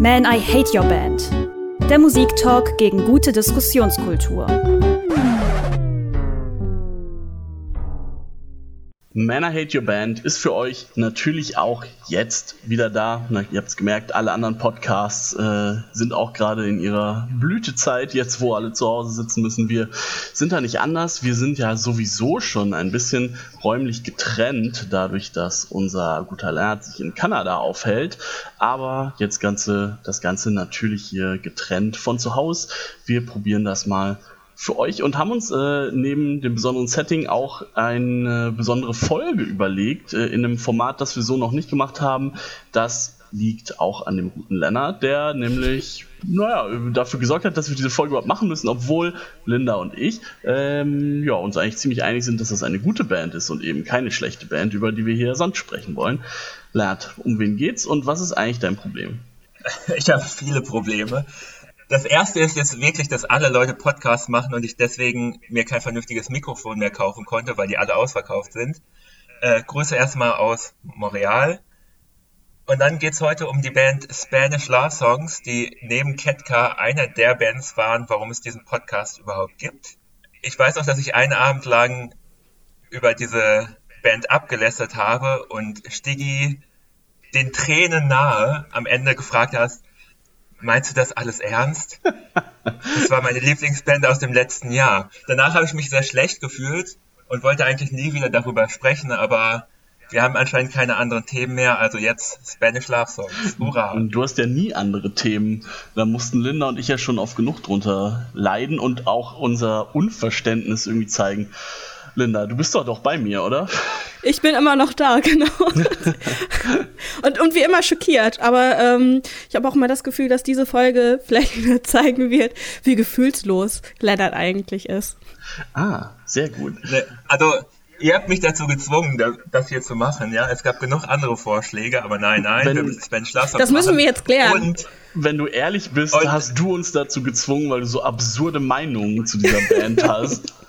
Man, I Hate Your Band. Der Musiktalk gegen gute Diskussionskultur. Man, Hate Your Band ist für euch natürlich auch jetzt wieder da. Na, ihr habt es gemerkt, alle anderen Podcasts äh, sind auch gerade in ihrer Blütezeit, jetzt wo alle zu Hause sitzen müssen. Wir sind da nicht anders. Wir sind ja sowieso schon ein bisschen räumlich getrennt, dadurch, dass unser guter Lernert sich in Kanada aufhält. Aber jetzt ganze, das Ganze natürlich hier getrennt von zu Hause. Wir probieren das mal für euch und haben uns äh, neben dem besonderen Setting auch eine besondere Folge überlegt, äh, in einem Format, das wir so noch nicht gemacht haben. Das liegt auch an dem guten Lennart, der nämlich, naja, dafür gesorgt hat, dass wir diese Folge überhaupt machen müssen, obwohl Linda und ich ähm, ja, uns eigentlich ziemlich einig sind, dass das eine gute Band ist und eben keine schlechte Band, über die wir hier sonst sprechen wollen. Lennart, um wen geht's und was ist eigentlich dein Problem? Ich habe viele Probleme. Das erste ist jetzt wirklich, dass alle Leute Podcasts machen und ich deswegen mir kein vernünftiges Mikrofon mehr kaufen konnte, weil die alle ausverkauft sind. Äh, Grüße erstmal aus Montreal. Und dann geht's heute um die Band Spanish Love Songs, die neben Ketka einer der Bands waren, warum es diesen Podcast überhaupt gibt. Ich weiß auch, dass ich einen Abend lang über diese Band abgelästert habe und Stiggy den Tränen nahe am Ende gefragt hast, meinst du das alles ernst? Das war meine Lieblingsband aus dem letzten Jahr. Danach habe ich mich sehr schlecht gefühlt und wollte eigentlich nie wieder darüber sprechen, aber wir haben anscheinend keine anderen Themen mehr, also jetzt Spanish Love Songs. Hurra! Und du hast ja nie andere Themen. Da mussten Linda und ich ja schon oft genug drunter leiden und auch unser Unverständnis irgendwie zeigen. Linda, du bist doch doch bei mir, oder? Ich bin immer noch da, genau. und, und wie immer schockiert. Aber ähm, ich habe auch immer das Gefühl, dass diese Folge vielleicht wieder zeigen wird, wie gefühlslos Leonard eigentlich ist. Ah, sehr gut. Ne, also, ihr habt mich dazu gezwungen, das hier zu machen, ja. Es gab genug andere Vorschläge, aber nein, nein, wenn, wir müssen Sven Das müssen wir jetzt klären. Und wenn du ehrlich bist, hast du uns dazu gezwungen, weil du so absurde Meinungen zu dieser Band hast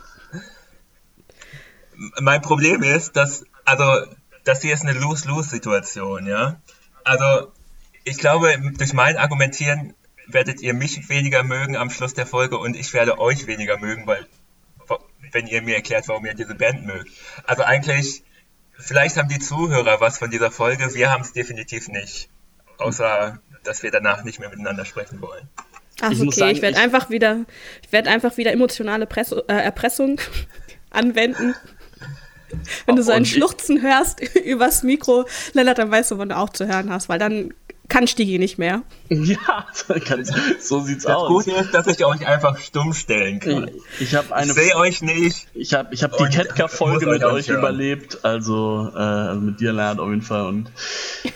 mein Problem ist, dass, also, das hier ist eine Lose-Lose-Situation, ja. Also, ich glaube, durch mein Argumentieren werdet ihr mich weniger mögen am Schluss der Folge und ich werde euch weniger mögen, weil, wenn ihr mir erklärt, warum ihr diese Band mögt. Also eigentlich, vielleicht haben die Zuhörer was von dieser Folge, wir haben es definitiv nicht. Außer, dass wir danach nicht mehr miteinander sprechen wollen. Ach, ich okay, sagen, ich werde einfach wieder, ich werde einfach wieder emotionale Press äh, Erpressung anwenden. Wenn du so ein Schluchzen hörst übers Mikro, Lennart, dann weißt du, wann du auch zu hören hast, weil dann kann Stigi nicht mehr. Ja, so sieht's das aus. Das Gute ist, dass ich euch einfach stumm stellen kann. Ich, eine. Ich sehe euch nicht. Ich habe ich hab die Ketka-Folge mit euch hören. überlebt, also, äh, also mit dir lernt auf jeden Fall. Und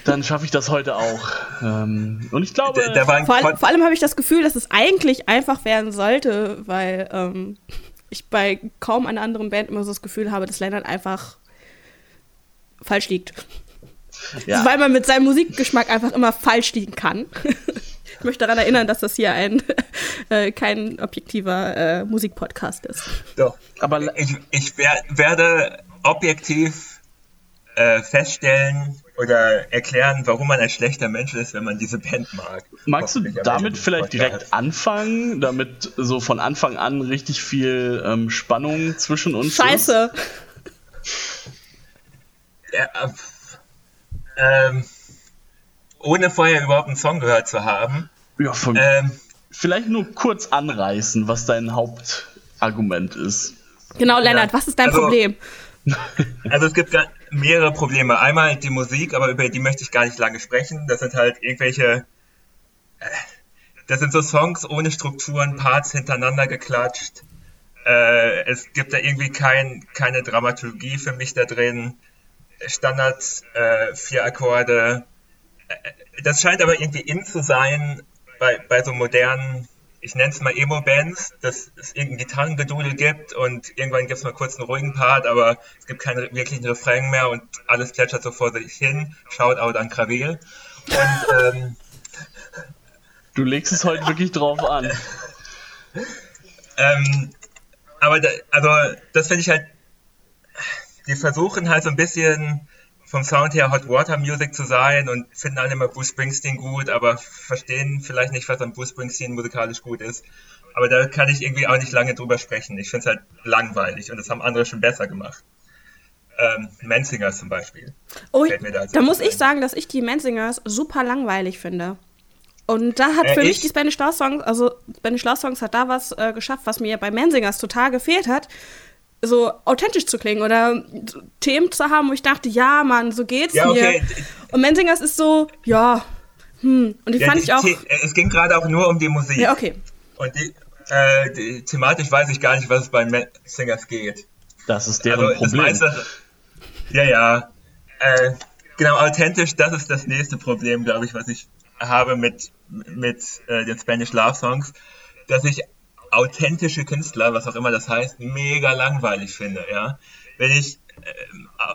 dann schaffe ich das heute auch. Ähm, und ich glaube. Da, da vor, allem, vor allem habe ich das Gefühl, dass es eigentlich einfach werden sollte, weil. Ähm, ich bei kaum einer anderen Band immer so das Gefühl habe, dass Leonard einfach falsch liegt. Ja. Weil man mit seinem Musikgeschmack einfach immer falsch liegen kann. ich möchte daran erinnern, dass das hier ein äh, kein objektiver äh, Musikpodcast ist. Doch, aber ich, ich wer werde objektiv äh, feststellen, oder erklären, warum man ein schlechter Mensch ist, wenn man diese Band mag. Magst du damit vielleicht direkt anfangen, damit so von Anfang an richtig viel ähm, Spannung zwischen uns Scheiße. ist? Ja, ähm, ohne vorher überhaupt einen Song gehört zu haben. Ja, von, ähm, vielleicht nur kurz anreißen, was dein Hauptargument ist. Genau, Lennart, ja, was ist dein also, Problem? Also es gibt mehrere Probleme. Einmal die Musik, aber über die möchte ich gar nicht lange sprechen. Das sind halt irgendwelche, äh, das sind so Songs ohne Strukturen, Parts hintereinander geklatscht. Äh, es gibt da irgendwie kein, keine Dramaturgie für mich da drin. Standards, äh, vier Akkorde. Äh, das scheint aber irgendwie in zu sein bei, bei so modernen ich nenne es mal Emo-Bands, dass es irgendein Gitarrengedudel gibt und irgendwann gibt es mal kurz einen ruhigen Part, aber es gibt keinen wirklichen Refrain mehr und alles plätschert so vor sich hin. Shoutout an Kravel. Und, ähm, du legst es heute wirklich drauf an. ähm, aber da, also das finde ich halt, die versuchen halt so ein bisschen vom Sound her Hot Water Music zu sein und finden alle immer Bruce Springsteen gut, aber verstehen vielleicht nicht, was an Bruce Springsteen musikalisch gut ist. Aber da kann ich irgendwie auch nicht lange drüber sprechen. Ich finde es halt langweilig und das haben andere schon besser gemacht. Ähm, Menzingers zum Beispiel. Oh, da, da muss ich sagen, dass ich die Menzingers super langweilig finde. Und da hat äh, für ich? mich die Spanish Love Songs, also Spanish Love Songs hat da was äh, geschafft, was mir bei Menzingers total gefehlt hat, so authentisch zu klingen oder Themen zu haben, wo ich dachte, ja, Mann, so geht's ja, okay. mir. Und Menzingers ist so, ja, hm. Und die ja, fand die, ich auch. Es ging gerade auch nur um die Musik. Ja, okay. Und die, äh, die, thematisch weiß ich gar nicht, was es bei Menzingers geht. Das ist deren also, Problem. Meiste, ja, ja. Äh, genau, authentisch, das ist das nächste Problem, glaube ich, was ich habe mit, mit äh, den Spanish Love Songs, dass ich authentische Künstler, was auch immer das heißt, mega langweilig finde, ja. Wenn ich äh,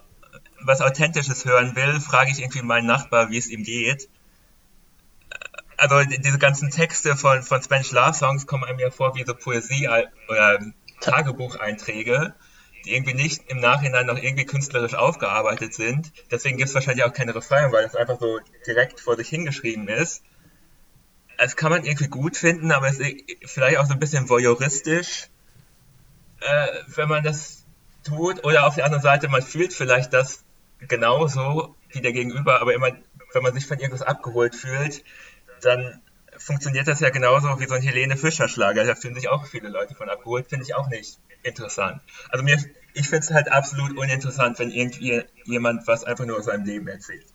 was Authentisches hören will, frage ich irgendwie meinen Nachbar, wie es ihm geht. Also diese ganzen Texte von, von Spanish Love Songs kommen einem ja vor wie so Poesie- oder Tagebucheinträge die irgendwie nicht im Nachhinein noch irgendwie künstlerisch aufgearbeitet sind. Deswegen gibt es wahrscheinlich auch keine Refrain, weil es einfach so direkt vor sich hingeschrieben ist. Es kann man irgendwie gut finden, aber es ist vielleicht auch so ein bisschen voyeuristisch, äh, wenn man das tut. Oder auf der anderen Seite, man fühlt vielleicht das genauso wie der Gegenüber, aber immer, wenn man sich von irgendwas abgeholt fühlt, dann funktioniert das ja genauso wie so ein Helene Fischer Schlager. Da fühlen sich auch viele Leute von abgeholt, finde ich auch nicht interessant. Also mir, ich finde es halt absolut uninteressant, wenn irgendwie jemand was einfach nur aus seinem Leben erzählt.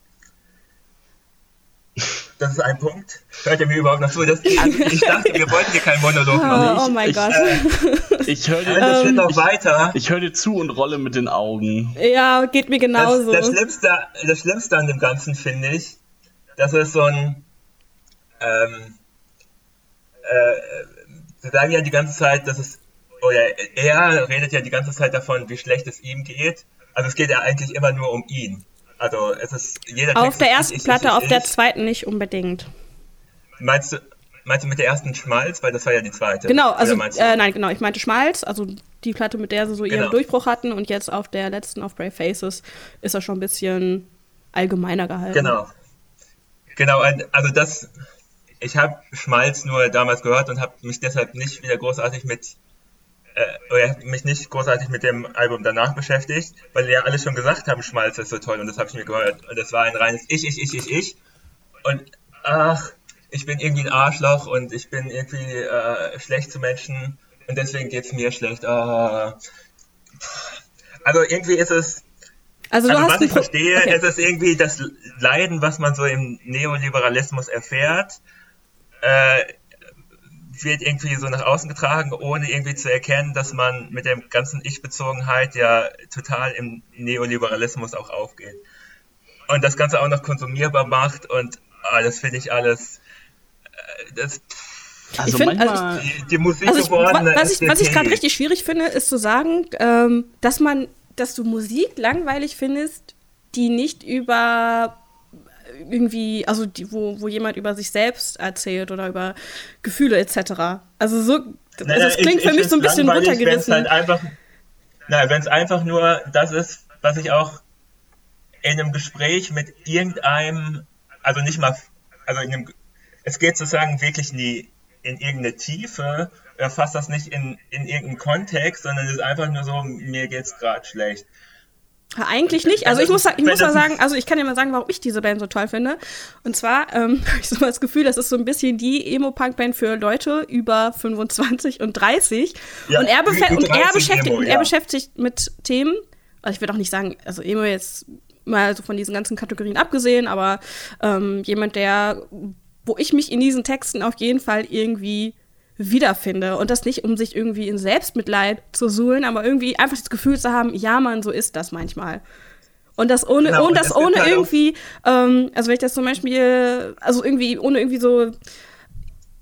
Das ist ein Punkt. Hört ihr mir überhaupt noch zu? Das, also ich dachte, wir wollten hier keinen Monolog oh, machen. Oh, oh mein Gott. Äh, ich höre dir, um, noch weiter. Ich höre dir zu und rolle mit den Augen. Ja, geht mir genauso. Das, das, Schlimmste, das Schlimmste an dem Ganzen finde ich, dass es so ein ähm, äh, sie sagen ja die ganze Zeit, dass es oder er redet ja die ganze Zeit davon, wie schlecht es ihm geht. Also es geht ja eigentlich immer nur um ihn. Also es ist jeder Auf Text der ersten ich, Platte, ich, auf der zweiten nicht unbedingt. Meinst du, meinst du mit der ersten Schmalz? Weil das war ja die zweite. Genau, also äh, nein, genau, ich meinte Schmalz, also die Platte, mit der sie so ihren genau. Durchbruch hatten und jetzt auf der letzten, auf Brave Faces, ist er schon ein bisschen allgemeiner gehalten. Genau. Genau, also das, ich habe Schmalz nur damals gehört und habe mich deshalb nicht wieder großartig mit äh, mich nicht großartig mit dem Album danach beschäftigt, weil ja alle schon gesagt haben, Schmalz ist so toll und das habe ich mir gehört. Und das war ein reines Ich, ich, ich, ich, ich. Und ach, ich bin irgendwie ein Arschloch und ich bin irgendwie äh, schlecht zu Menschen und deswegen geht es mir schlecht. Oh. Also irgendwie ist es. Also, also was ich verstehe, okay. ist es irgendwie das Leiden, was man so im Neoliberalismus erfährt. Äh, wird irgendwie so nach außen getragen, ohne irgendwie zu erkennen, dass man mit der ganzen Ich-Bezogenheit ja total im Neoliberalismus auch aufgeht. Und das Ganze auch noch konsumierbar macht und ah, das finde ich alles. Äh, das, also ich find, manchmal also die, die, Musik also ich, geworden. Was ich, was ich gerade richtig schwierig finde, ist zu sagen, ähm, dass man, dass du Musik langweilig findest, die nicht über irgendwie, also die, wo, wo jemand über sich selbst erzählt oder über Gefühle etc. Also so, also das klingt ich, für mich so ein bisschen runtergerissen. Halt einfach, nein, wenn es einfach nur das ist, was ich auch in einem Gespräch mit irgendeinem, also nicht mal, also in einem, es geht sozusagen wirklich nie in irgendeine Tiefe, er fasst das nicht in, in irgendeinen Kontext, sondern es ist einfach nur so, mir geht's gerade schlecht. Eigentlich nicht. Also ich muss, ich muss mal sagen, also ich kann dir mal sagen, warum ich diese Band so toll finde. Und zwar ähm, habe ich so mal das Gefühl, das ist so ein bisschen die Emo-Punk-Band für Leute über 25 und 30. Ja, und er, und er beschäftigt, Emo, ja. er beschäftigt mit Themen, also ich würde auch nicht sagen, also Emo jetzt mal so von diesen ganzen Kategorien abgesehen, aber ähm, jemand, der, wo ich mich in diesen Texten auf jeden Fall irgendwie wiederfinde. Und das nicht, um sich irgendwie in Selbstmitleid zu suhlen, aber irgendwie einfach das Gefühl zu haben, ja, man, so ist das manchmal. Und das ohne, genau, und das ohne halt irgendwie, ähm, also wenn ich das zum Beispiel, also irgendwie, ohne irgendwie so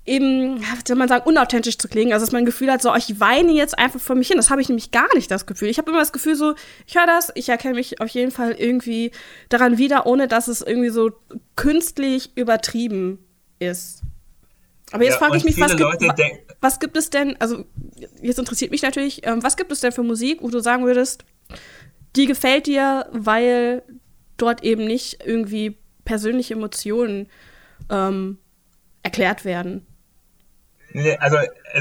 eben, wie soll man sagen, unauthentisch zu klingen. Also, dass man ein Gefühl hat, so, ich weine jetzt einfach vor mich hin. Das habe ich nämlich gar nicht das Gefühl. Ich habe immer das Gefühl, so, ich höre das, ich erkenne mich auf jeden Fall irgendwie daran wieder, ohne dass es irgendwie so künstlich übertrieben ist. Aber jetzt ja, frage ich mich, was gibt, was gibt, es denn, also jetzt interessiert mich natürlich, ähm, was gibt es denn für Musik, wo du sagen würdest, die gefällt dir, weil dort eben nicht irgendwie persönliche Emotionen ähm, erklärt werden. Nee, also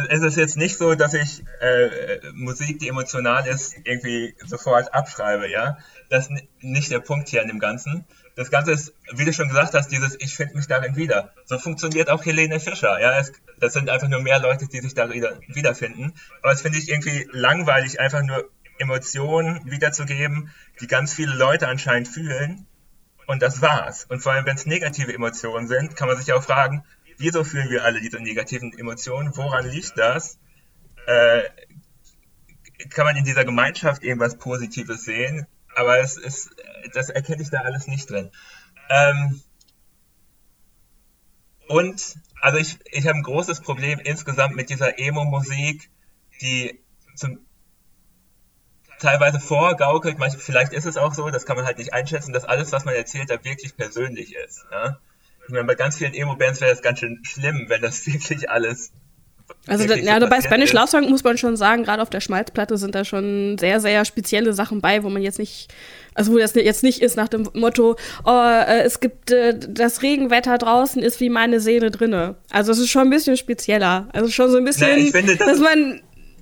es ist jetzt nicht so, dass ich äh, Musik, die emotional ist, irgendwie sofort abschreibe, ja. Das ist nicht der Punkt hier an dem Ganzen. Das Ganze ist, wie du schon gesagt hast, dieses Ich finde mich darin wieder. So funktioniert auch Helene Fischer, ja. Es, das sind einfach nur mehr Leute, die sich darin wiederfinden. Aber es finde ich irgendwie langweilig, einfach nur Emotionen wiederzugeben, die ganz viele Leute anscheinend fühlen. Und das war's. Und vor allem, wenn es negative Emotionen sind, kann man sich auch fragen, wieso fühlen wir alle diese negativen Emotionen? Woran liegt das? Äh, kann man in dieser Gemeinschaft irgendwas Positives sehen? Aber es ist, das erkenne ich da alles nicht drin. Ähm, und, also ich, ich habe ein großes Problem insgesamt mit dieser Emo-Musik, die zum, teilweise vorgaukelt, vielleicht ist es auch so, das kann man halt nicht einschätzen, dass alles, was man erzählt, da wirklich persönlich ist. Ja? Ich meine, bei ganz vielen Emo-Bands wäre das ganz schön schlimm, wenn das wirklich alles. Also, da, ja, bei Spanish Love Song muss man schon sagen, gerade auf der Schmalzplatte sind da schon sehr, sehr spezielle Sachen bei, wo man jetzt nicht, also wo das jetzt nicht ist nach dem Motto, oh, äh, es gibt, äh, das Regenwetter draußen ist wie meine Seele drinne. Also, es ist schon ein bisschen spezieller. Also, schon so ein bisschen, Na, finde, das dass man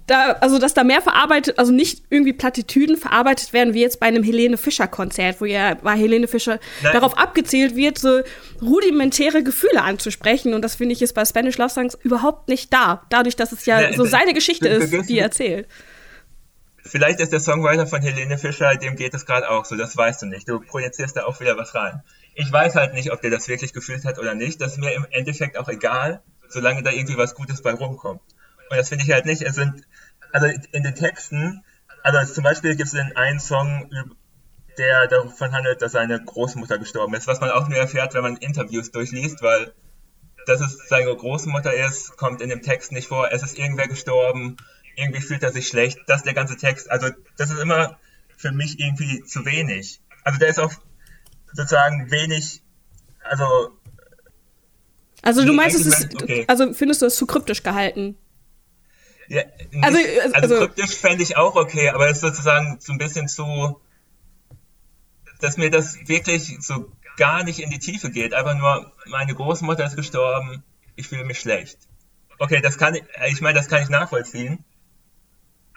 da, also dass da mehr verarbeitet, also nicht irgendwie Plattitüden verarbeitet werden, wie jetzt bei einem Helene Fischer-Konzert, wo ja bei Helene Fischer Nein. darauf abgezielt wird, so rudimentäre Gefühle anzusprechen. Und das finde ich ist bei Spanish Love Songs überhaupt nicht da. Dadurch, dass es ja Nein, so seine Geschichte ist, die er erzählt. Vielleicht ist der Songwriter von Helene Fischer, dem geht es gerade auch so, das weißt du nicht. Du projizierst da auch wieder was rein. Ich weiß halt nicht, ob der das wirklich gefühlt hat oder nicht. Das ist mir im Endeffekt auch egal, solange da irgendwie was Gutes bei rumkommt. Und das finde ich halt nicht. Es sind, also in den Texten, also zum Beispiel gibt es den einen Song, der davon handelt, dass seine Großmutter gestorben ist, was man auch nur erfährt, wenn man Interviews durchliest, weil dass es seine Großmutter ist, kommt in dem Text nicht vor. Es ist irgendwer gestorben, irgendwie fühlt er sich schlecht. Das ist der ganze Text. Also das ist immer für mich irgendwie zu wenig. Also der ist auch sozusagen wenig, also also du meinst, es ist, okay. also findest du es zu kryptisch gehalten? Ja, nicht, also, also, also kryptisch fände ich auch okay, aber es ist sozusagen so ein bisschen zu, dass mir das wirklich so gar nicht in die Tiefe geht. Einfach nur, meine Großmutter ist gestorben, ich fühle mich schlecht. Okay, das kann ich, ich meine, das kann ich nachvollziehen.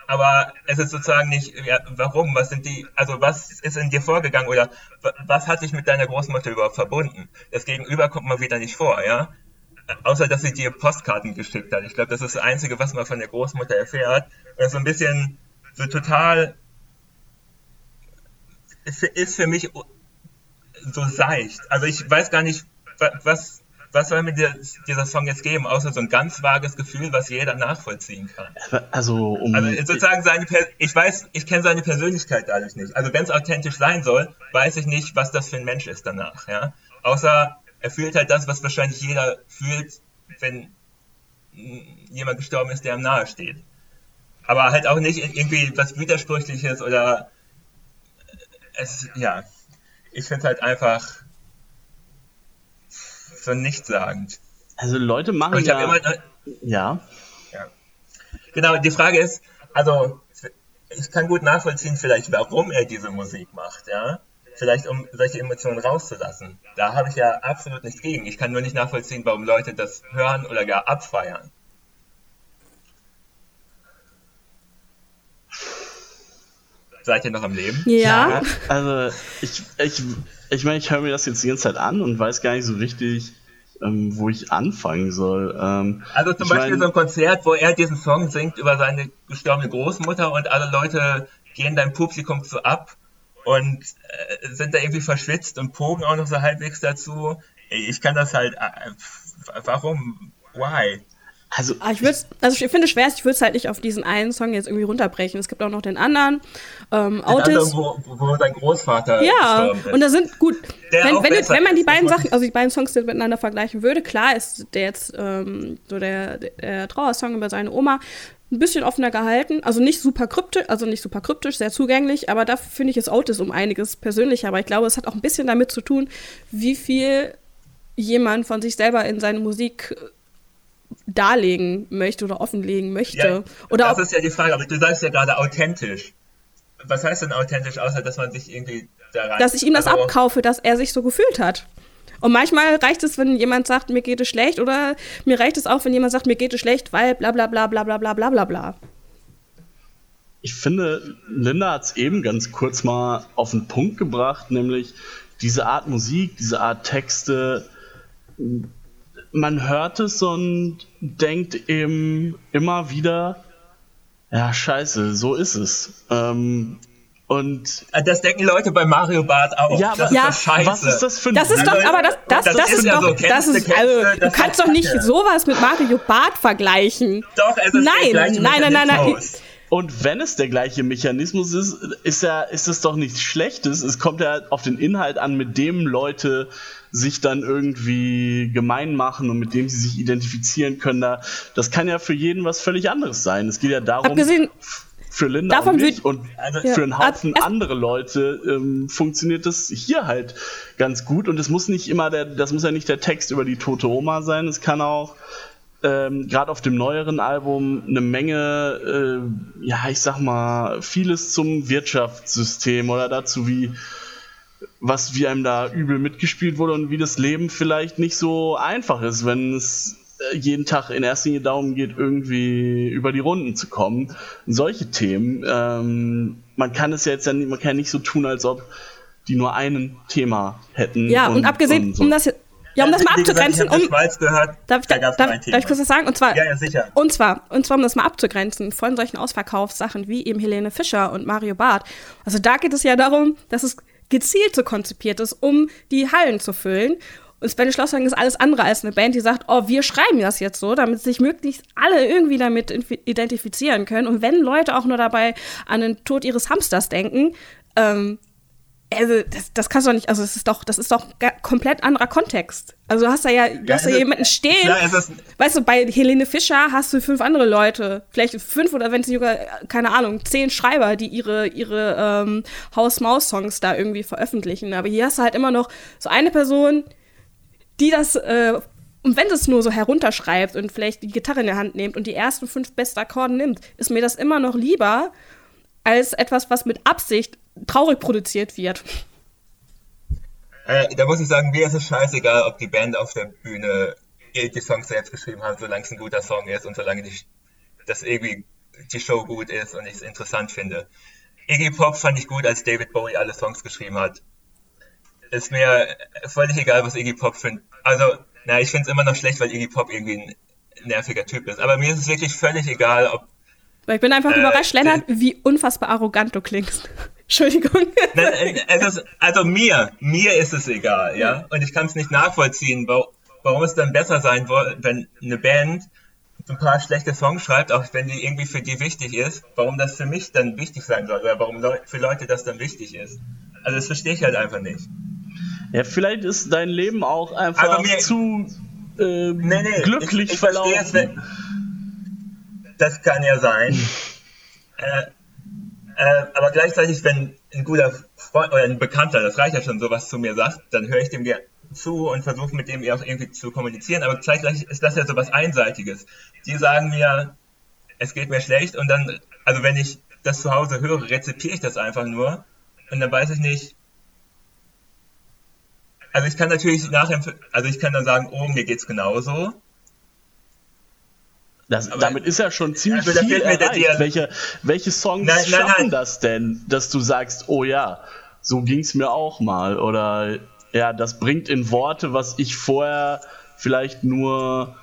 Aber es ist sozusagen nicht, ja, warum, was sind die, also was ist in dir vorgegangen oder was hat dich mit deiner Großmutter überhaupt verbunden? Das Gegenüber kommt mal wieder nicht vor, ja? Außer dass sie dir Postkarten geschickt hat. Ich glaube, das ist das Einzige, was man von der Großmutter erfährt. Und so ein bisschen so total ist für mich so seicht. Also ich weiß gar nicht, was, was soll mir dieser Song jetzt geben, außer so ein ganz vages Gefühl, was jeder nachvollziehen kann. Also, um also sozusagen seine, ich weiß, ich kenne seine Persönlichkeit dadurch nicht. Also wenn es authentisch sein soll, weiß ich nicht, was das für ein Mensch ist danach. Ja? Außer er fühlt halt das, was wahrscheinlich jeder fühlt, wenn jemand gestorben ist, der ihm nahe steht. Aber halt auch nicht irgendwie was Widersprüchliches oder es, ja, ich finde halt einfach so nichtssagend. Also Leute machen ich ja... Immer, ja. ja. Genau, die Frage ist, also ich kann gut nachvollziehen vielleicht, warum er diese Musik macht, ja vielleicht um solche Emotionen rauszulassen. Da habe ich ja absolut nichts gegen. Ich kann nur nicht nachvollziehen, warum Leute das hören oder gar abfeiern. Seid ihr noch am Leben? Ja. ja also ich, ich, ich meine, ich höre mir das jetzt die ganze Zeit an und weiß gar nicht so richtig, ähm, wo ich anfangen soll. Ähm, also zum Beispiel mein, so ein Konzert, wo er diesen Song singt über seine gestorbene Großmutter und alle Leute gehen deinem Publikum so ab und äh, sind da irgendwie verschwitzt und pogen auch noch so halbwegs dazu. Ich kann das halt. Äh, warum? Why? Also ah, ich, also ich finde es schwer, ich würde es halt nicht auf diesen einen Song jetzt irgendwie runterbrechen. Es gibt auch noch den anderen, ähm, Autis. wo, wo dein Großvater Ja, und da sind, gut, wenn, wenn, jetzt, wenn, man die beiden Sachen, also die beiden Songs miteinander vergleichen würde, klar ist der jetzt ähm, so der, der Trauersong über seine Oma ein bisschen offener gehalten. Also nicht super kryptisch, also nicht super kryptisch, sehr zugänglich, aber da finde ich es Otis um einiges persönlicher. Aber ich glaube, es hat auch ein bisschen damit zu tun, wie viel jemand von sich selber in seine Musik äh, darlegen möchte oder offenlegen möchte. Ja, oder das ist ja die Frage, aber du sagst ja gerade authentisch. Was heißt denn authentisch, außer dass man sich irgendwie daran. dass ich ihm das Also, abkaufe, dass er sich so gefühlt hat. Und manchmal reicht es, wenn jemand sagt, mir geht es schlecht, oder mir reicht es auch, wenn jemand sagt, mir geht es schlecht, weil bla bla bla bla bla bla bla bla bla. Ich finde, Linda hat es eben ganz kurz mal auf den Punkt gebracht, nämlich diese Art Musik, diese Art Texte. Man hört es und denkt eben immer wieder, ja, scheiße, so ist es. Ähm, und Das denken Leute bei Mario Bart auch. ja, das aber Ja. ist doch scheiße. was ist das für ein Das ist doch, aber das, das, das, Das ist ist ja doch, so, das ist, kennst also, du, du das kannst doch nicht Kacke. sowas mit Mario Bart vergleichen. Doch, es ist der Nein, gleiche nein, nein, nein, nein. Mechanismus. Und wenn es der gleiche Mechanismus ist, ist ja, ist es doch nichts Schlechtes. Es kommt ja auf den Inhalt an, mit dem Leute sich dann irgendwie gemein machen und mit dem sie sich identifizieren können. Da, das kann ja für jeden was völlig anderes sein. Es geht ja darum, Abgesehen, für Linda davon und mich und Also, Ja. für einen Haufen erst- andere Leute ähm, funktioniert das hier halt ganz gut. Und es muss nicht immer der, das muss ja nicht der Text über die tote Oma sein. Es kann auch ähm, gerade auf dem neueren Album eine Menge, äh, ja, ich sag mal, vieles zum Wirtschaftssystem oder dazu, wie was wie einem da übel mitgespielt wurde und wie das Leben vielleicht nicht so einfach ist, wenn es jeden Tag in erster Linie darum geht, irgendwie über die Runden zu kommen. Solche Themen. Ähm, man kann es ja jetzt ja nicht, man kann ja nicht so tun, als ob die nur ein Thema hätten. ja, und, abgesehen, und so. um das, ja, um das mal gesagt, abzugrenzen, ich hab um, gehört, darf ich, da darf, darf ich kurz was sagen? Und zwar, Ja, ja, sicher. Und zwar, und zwar, um das mal abzugrenzen, von solchen Ausverkaufssachen wie eben Helene Fischer und Mario Barth. Also da geht es ja darum, dass es gezielt so konzipiert ist, um die Hallen zu füllen. Und Spanish Love Song ist alles andere als eine Band, die sagt, oh, wir schreiben das jetzt so, damit sich möglichst alle irgendwie damit identifizieren können. Und wenn Leute auch nur dabei an den Tod ihres Hamsters denken, ähm, also das, das kannst du doch nicht, also es ist doch, das ist doch komplett anderer Kontext. Also du hast da ja, du hast da also, jemanden stehen, klar, weißt du, bei Helene Fischer hast du fünf andere Leute, vielleicht fünf oder wenn es sogar, keine Ahnung, zehn Schreiber, die ihre, ihre ähm, Haus-Maus-Songs da irgendwie veröffentlichen. Aber hier hast du halt immer noch so eine Person, die das, äh, und wenn es nur so herunterschreibt und vielleicht die Gitarre in der Hand nimmt und die ersten fünf besten Akkorde nimmt, ist mir das immer noch lieber als etwas, was mit Absicht traurig produziert wird. Äh, da muss ich sagen, mir ist es scheißegal, ob die Band auf der Bühne die Songs selbst geschrieben hat, solange es ein guter Song ist und solange die, das irgendwie die Show gut ist und ich es interessant finde. Iggy Pop fand ich gut, als David Bowie alle Songs geschrieben hat. Ist mir völlig egal, was Iggy Pop findet. Also, na, ich finde es immer noch schlecht, weil Iggy Pop irgendwie ein nerviger Typ ist. Aber mir ist es wirklich völlig egal, ob Weil ich bin einfach Äh, überrascht, Lennart, wie unfassbar arrogant du klingst. Entschuldigung. Nein, äh, ist, also mir, mir ist es egal, ja. Und ich kann es nicht nachvollziehen, wa- warum es dann besser sein soll, wenn eine Band ein paar schlechte Songs schreibt, auch wenn die irgendwie für die wichtig ist, warum das für mich dann wichtig sein soll oder warum für Leute das dann wichtig ist. Also das verstehe ich halt einfach nicht. Ja, vielleicht ist dein Leben auch einfach Aber mir- zu äh, Nee, nee, glücklich ich, ich verlaufen. wenn, das kann ja sein. äh, äh, aber gleichzeitig, wenn ein guter Freund oder ein Bekannter, das reicht ja schon, sowas zu mir sagt, dann höre ich dem gerne zu und versuche mit dem auch irgendwie zu kommunizieren. Aber gleichzeitig ist das ja sowas Einseitiges. Die sagen mir, es geht mir schlecht und dann, also wenn ich das zu Hause höre, rezipiere ich das einfach nur und dann weiß ich nicht, also ich kann natürlich nachher, also ich kann dann sagen, oh, mir geht's genauso. Das, Aber- damit ist ja schon ziemlich Also viel erreicht. Welche, welche Songs Nein, nein, schaffen nein. das denn, dass du sagst, oh ja, so ging's mir auch mal oder ja, das bringt in Worte, was ich vorher vielleicht nur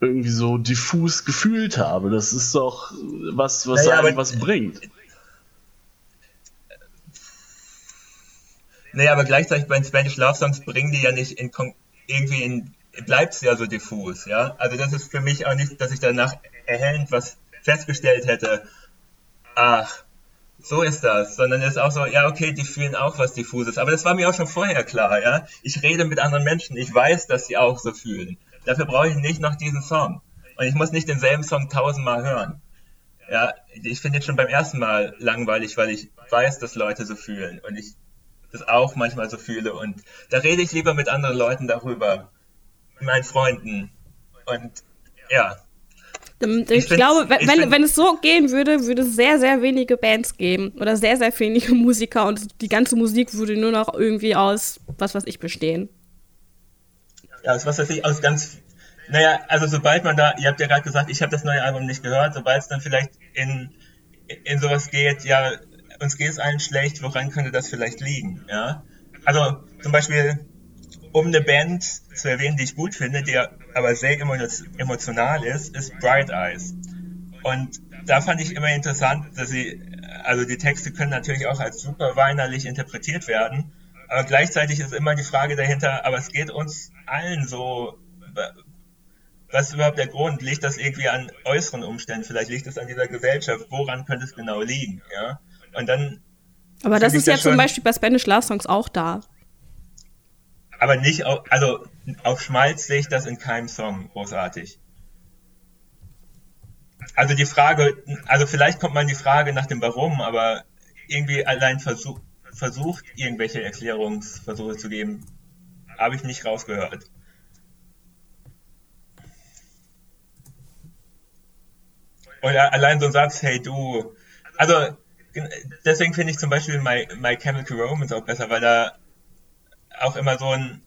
irgendwie so diffus gefühlt habe. Das ist doch was, was Naja, einem was bringt. Naja, aber gleichzeitig bei den Spanish Love Songs bringen die ja nicht in irgendwie in bleibt es ja so diffus, ja. Also das ist für mich auch nicht, dass ich danach erhellend was festgestellt hätte. Ach, so ist das, sondern es ist auch so, ja, okay, die fühlen auch was diffuses. Aber das war mir auch schon vorher klar, ja. Ich rede mit anderen Menschen, ich weiß, dass sie auch so fühlen. Dafür brauche ich nicht noch diesen Song. Und ich muss nicht denselben Song tausendmal hören. Ja, ich finde jetzt schon beim ersten Mal langweilig, weil ich weiß, dass Leute so fühlen und ich das auch manchmal so fühle. Und da rede ich lieber mit anderen Leuten darüber, mit meinen Freunden. Und ja, Ich, ich glaube, wenn, wenn, wenn es so gehen würde, würde es sehr, sehr wenige Bands geben oder sehr, sehr wenige Musiker und die ganze Musik würde nur noch irgendwie aus was weiß ich bestehen. Ja, aus was weiß ich, aus ganz. Naja, also sobald man da, ihr habt ja gerade gesagt, ich habe das neue Album nicht gehört, sobald es dann vielleicht in, in sowas geht, ja, uns geht es allen schlecht, woran könnte das vielleicht liegen, ja? Also zum Beispiel, um eine Band zu erwähnen, die ich gut finde, die aber sehr emotional ist, ist Bright Eyes. Und da fand ich immer interessant, dass sie, also die Texte können natürlich auch als super weinerlich interpretiert werden, aber gleichzeitig ist immer die Frage dahinter, aber es geht uns allen so, was ist überhaupt der Grund? Liegt das irgendwie an äußeren Umständen? Vielleicht liegt es an dieser Gesellschaft. Woran könnte es genau liegen? Ja? Und dann. Aber das ist ja zum Beispiel bei Spanish Love Songs auch da. Aber nicht auf, also auf Schmalz sehe ich das in keinem Song großartig. Also die Frage, also vielleicht kommt man die Frage nach dem Warum, aber irgendwie allein versuch, versucht, irgendwelche Erklärungsversuche zu geben, habe ich nicht rausgehört. Oder allein so ein Satz, hey du. Also deswegen finde ich zum Beispiel My, My Chemical Romance auch besser, weil da auch immer so ein,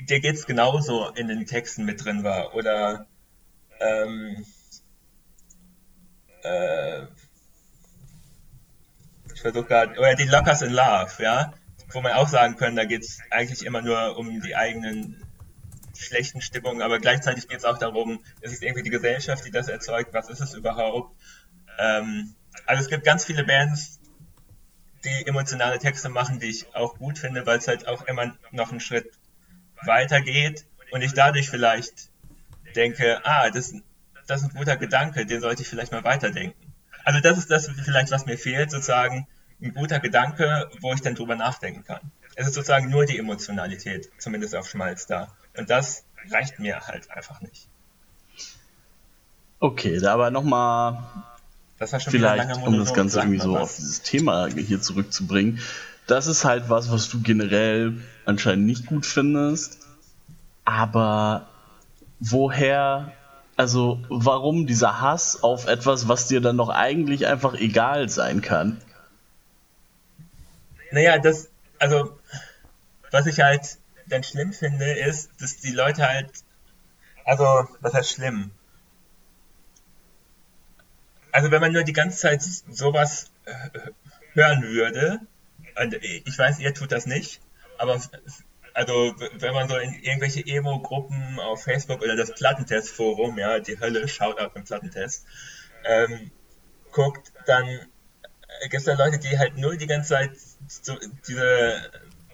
dir geht's genauso in den Texten mit drin war. Oder ähm, äh, ich versuche gerade, oder die Lockers in Love, ja, wo man auch sagen können, da geht's eigentlich immer nur um die eigenen schlechten Stimmungen, aber gleichzeitig geht es auch darum, ist es irgendwie die Gesellschaft, die das erzeugt, was ist es überhaupt? Ähm, also es gibt ganz viele Bands, die emotionale Texte machen, die ich auch gut finde, weil es halt auch immer noch einen Schritt weiter geht und ich dadurch vielleicht denke, ah, das, das ist ein guter Gedanke, den sollte ich vielleicht mal weiterdenken. Also das ist das vielleicht, was mir fehlt, sozusagen ein guter Gedanke, wo ich dann drüber nachdenken kann. Es ist sozusagen nur die Emotionalität, zumindest auf Schmalz da. Und das reicht mir halt einfach nicht. Okay, da aber nochmal vielleicht, um das Ganze irgendwie so auf dieses Thema hier zurückzubringen. Das ist halt was, was du generell anscheinend nicht gut findest. Aber woher, also warum dieser Hass auf etwas, was dir dann doch eigentlich einfach egal sein kann? Naja, das, also, was ich halt dann schlimm finde, ist, dass die Leute halt, also, was heißt schlimm? Also, wenn man nur die ganze Zeit sowas äh, hören würde, und ich weiß, ihr tut das nicht, aber also wenn man so in irgendwelche Emo-Gruppen auf Facebook oder das Plattentest-Forum, ja, die Hölle, schaut auf den Plattentest, ähm, guckt, dann gibt es da Leute, die halt nur die ganze Zeit so diese